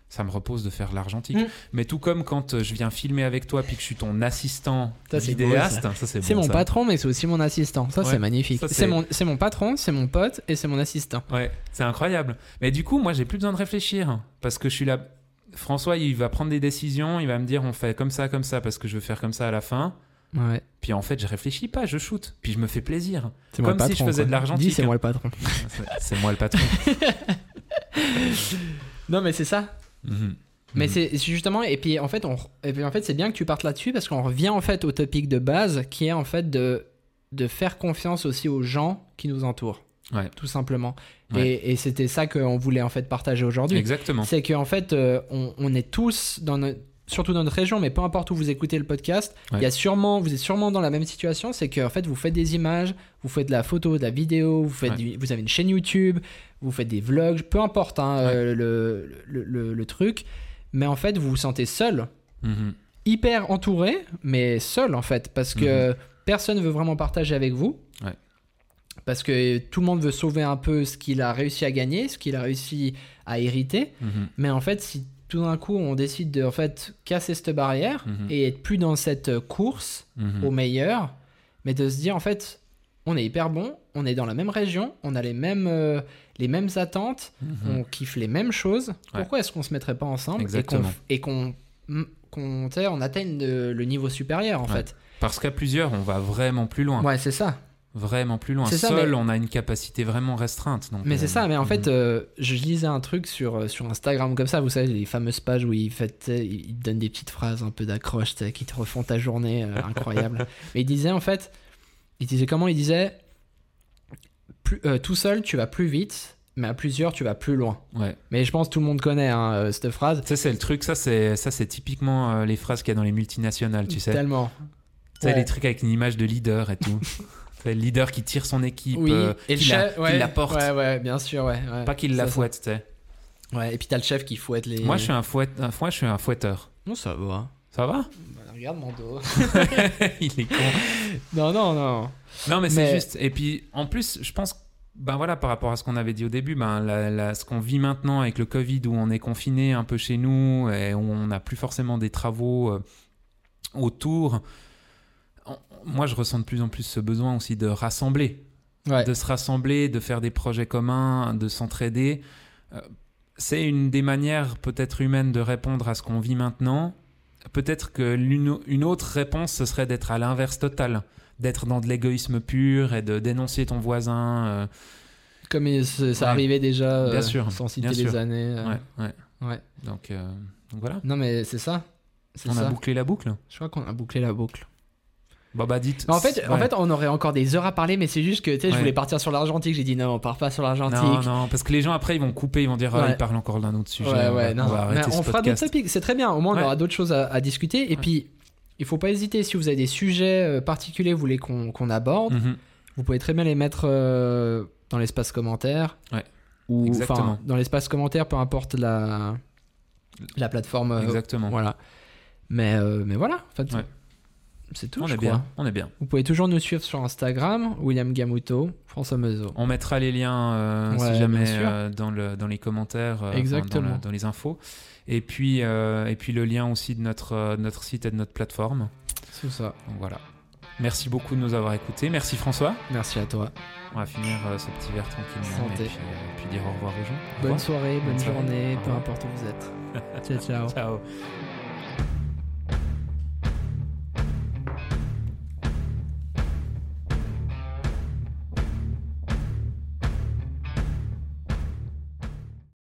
ça me repose de faire de l'argentique. Mm. Mais tout comme quand euh, je viens filmer avec toi puis que je suis ton assistant Ça, beau, vidéaste, ça, c'est, bon, mon ça. patron, mais c'est aussi mon assistant. Ça, Ouais, c'est magnifique. C'est mon, mon patron, c'est mon pote et c'est mon assistant. Ouais, c'est incroyable. Mais du coup, moi, j'ai plus besoin de réfléchir parce que je suis là. François, il va prendre des décisions, il va me dire on fait comme ça, comme ça, parce que je veux faire comme ça à la fin. Ouais. Puis en fait, je réfléchis pas, je shoot. Puis je me fais plaisir. C'est moi Comme le si patron. je faisais quoi. de l'argentique, Dis, c'est moi le patron. C'est- moi le patron. Non, mais c'est ça. Mhm. Mais Mhm. c'est c'est justement et puis en fait on et puis en fait c'est bien que tu partes là-dessus parce qu'on revient en fait au topic de base qui est en fait de de faire confiance aussi aux gens qui nous entourent Ouais. tout simplement Ouais. et, et c'était ça qu'on voulait en fait partager aujourd'hui Exactement. c'est qu'en fait euh, on, on est tous dans notre surtout dans notre région mais peu importe où vous écoutez le podcast il Ouais. y a sûrement vous êtes sûrement dans la même situation c'est que en fait vous faites des images vous faites de la photo de la vidéo vous faites du- vous avez une chaîne YouTube vous faites des vlogs peu importe hein, euh, le, le, le- le truc mais en fait vous vous sentez seul Mhm. hyper entouré mais seul en fait parce que personne veut vraiment partager avec vous. Ouais. Parce que tout le monde veut sauver un peu ce qu'il a réussi à gagner ce qu'il a réussi à hériter Mhm. mais en fait, si tout d'un coup on décide de en fait casser cette barrière Mhm. et être plus dans cette euh, course Mhm. au meilleur, mais de se dire en fait, on est hyper bon, on est dans la même région, on a les mêmes euh, les mêmes attentes, on kiffe les mêmes choses. Pourquoi est-ce qu'on se mettrait pas ensemble et qu'on Exactement. et qu'on mm, qu'on on atteigne le, le niveau supérieur en Ouais. fait? Parce qu'à plusieurs, on va vraiment plus loin. Ouais, c'est ça. Vraiment plus loin. Ça, Seul, mais- on a une capacité vraiment restreinte. donc, Mais euh, c'est ça, mais en mhm. fait, euh, je lisais un truc sur, euh, sur Instagram comme ça, vous savez, les fameuses pages où ils, fait, ils donnent des petites phrases un peu d'accroche qui te refont ta journée, euh, incroyable. mais il disait en fait, il disait comment Il disait, plus, euh, tout seul, tu vas plus vite, mais à plusieurs, tu vas plus loin. Ouais. Mais je pense que tout le monde connaît hein, euh, cette phrase. Ça, c'est le truc. Ça, c'est ça, c'est typiquement euh, les phrases qu'il y a dans les multinationales, tu sais. Tellement. Tu sais, Ouais. les trucs avec une image de leader et tout. le leader qui tire son équipe, Oui, euh, et le qui, la, chef, qui ouais, la porte. Ouais, ouais, bien sûr, ouais. ouais. Pas qu'il la fouette, tu sais. Ouais, et puis t'as le chef qui fouette les. Moi, je suis un, fouette, un- moi, je suis un fouetteur. Non, ça va. Ça va? Bah, regarde mon dos. Il est con. non, non, non. Non, mais, c'est juste. Et puis, en plus, je pense, ben voilà, par rapport à ce qu'on avait dit au début, ben, la- la- ce qu'on vit maintenant avec le Covid, où on est confiné un peu chez nous et où on n'a plus forcément des travaux euh, autour. Moi, je ressens de plus en plus ce besoin aussi de rassembler, Ouais. de se rassembler, de faire des projets communs, de s'entraider. Euh, C'est une des manières peut-être humaines de répondre à ce qu'on vit maintenant. Peut-être que une autre réponse, ce serait d'être à l'inverse total, d'être dans de l'égoïsme pur et de dénoncer ton voisin. euh, Comme il- ça Ouais. arrivait déjà, Bien euh, sûr, sans citer bien les sûr. années. ouais, ouais. Donc, donc voilà, Non, mais c'est ça. On ça. a bouclé la boucle. Je crois qu'on a bouclé la boucle. Bah, bah dites. En fait, en fait, on aurait encore des heures à parler, mais c'est juste que tu sais, je voulais partir sur l'argentique. J'ai dit non, on part pas sur l'argentique. non, non, parce que les gens après ils vont couper, ils vont dire ah, Ouais. il parle encore d'un autre sujet. Ouais, on ouais, va, non. on va Mais on ce fera d'autres topics. C'est très bien. Au moins, on aura d'autres choses à, à discuter. Et puis, il faut pas hésiter. Si vous avez des sujets euh, particuliers, vous voulez qu'on aborde, Mhm. vous pouvez très bien les mettre euh, dans l'espace commentaire. Ouais. Ou enfin, dans l'espace commentaire, peu importe la la plateforme. euh, Exactement. Voilà. Mais mais voilà. En fait. C'est tout. On je est crois. bien, on est bien. Vous pouvez toujours nous suivre sur Instagram, William Gamuto, François Meuzo. On mettra les liens euh, Ouais, si jamais euh, dans, le, dans les commentaires, euh, Exactement. dans, le- dans les infos. Et puis, et puis le lien aussi de notre, notre site et de notre plateforme. C'est ça. Donc voilà. Merci beaucoup de nous avoir écoutés. Merci François. Merci à toi. On va finir ce petit verre tranquillement Santé. et puis, puis dire au revoir aux gens. Bonne soirée, bonne Bonne soirée. journée, peu importe où vous êtes. ciao, ciao. Ciao.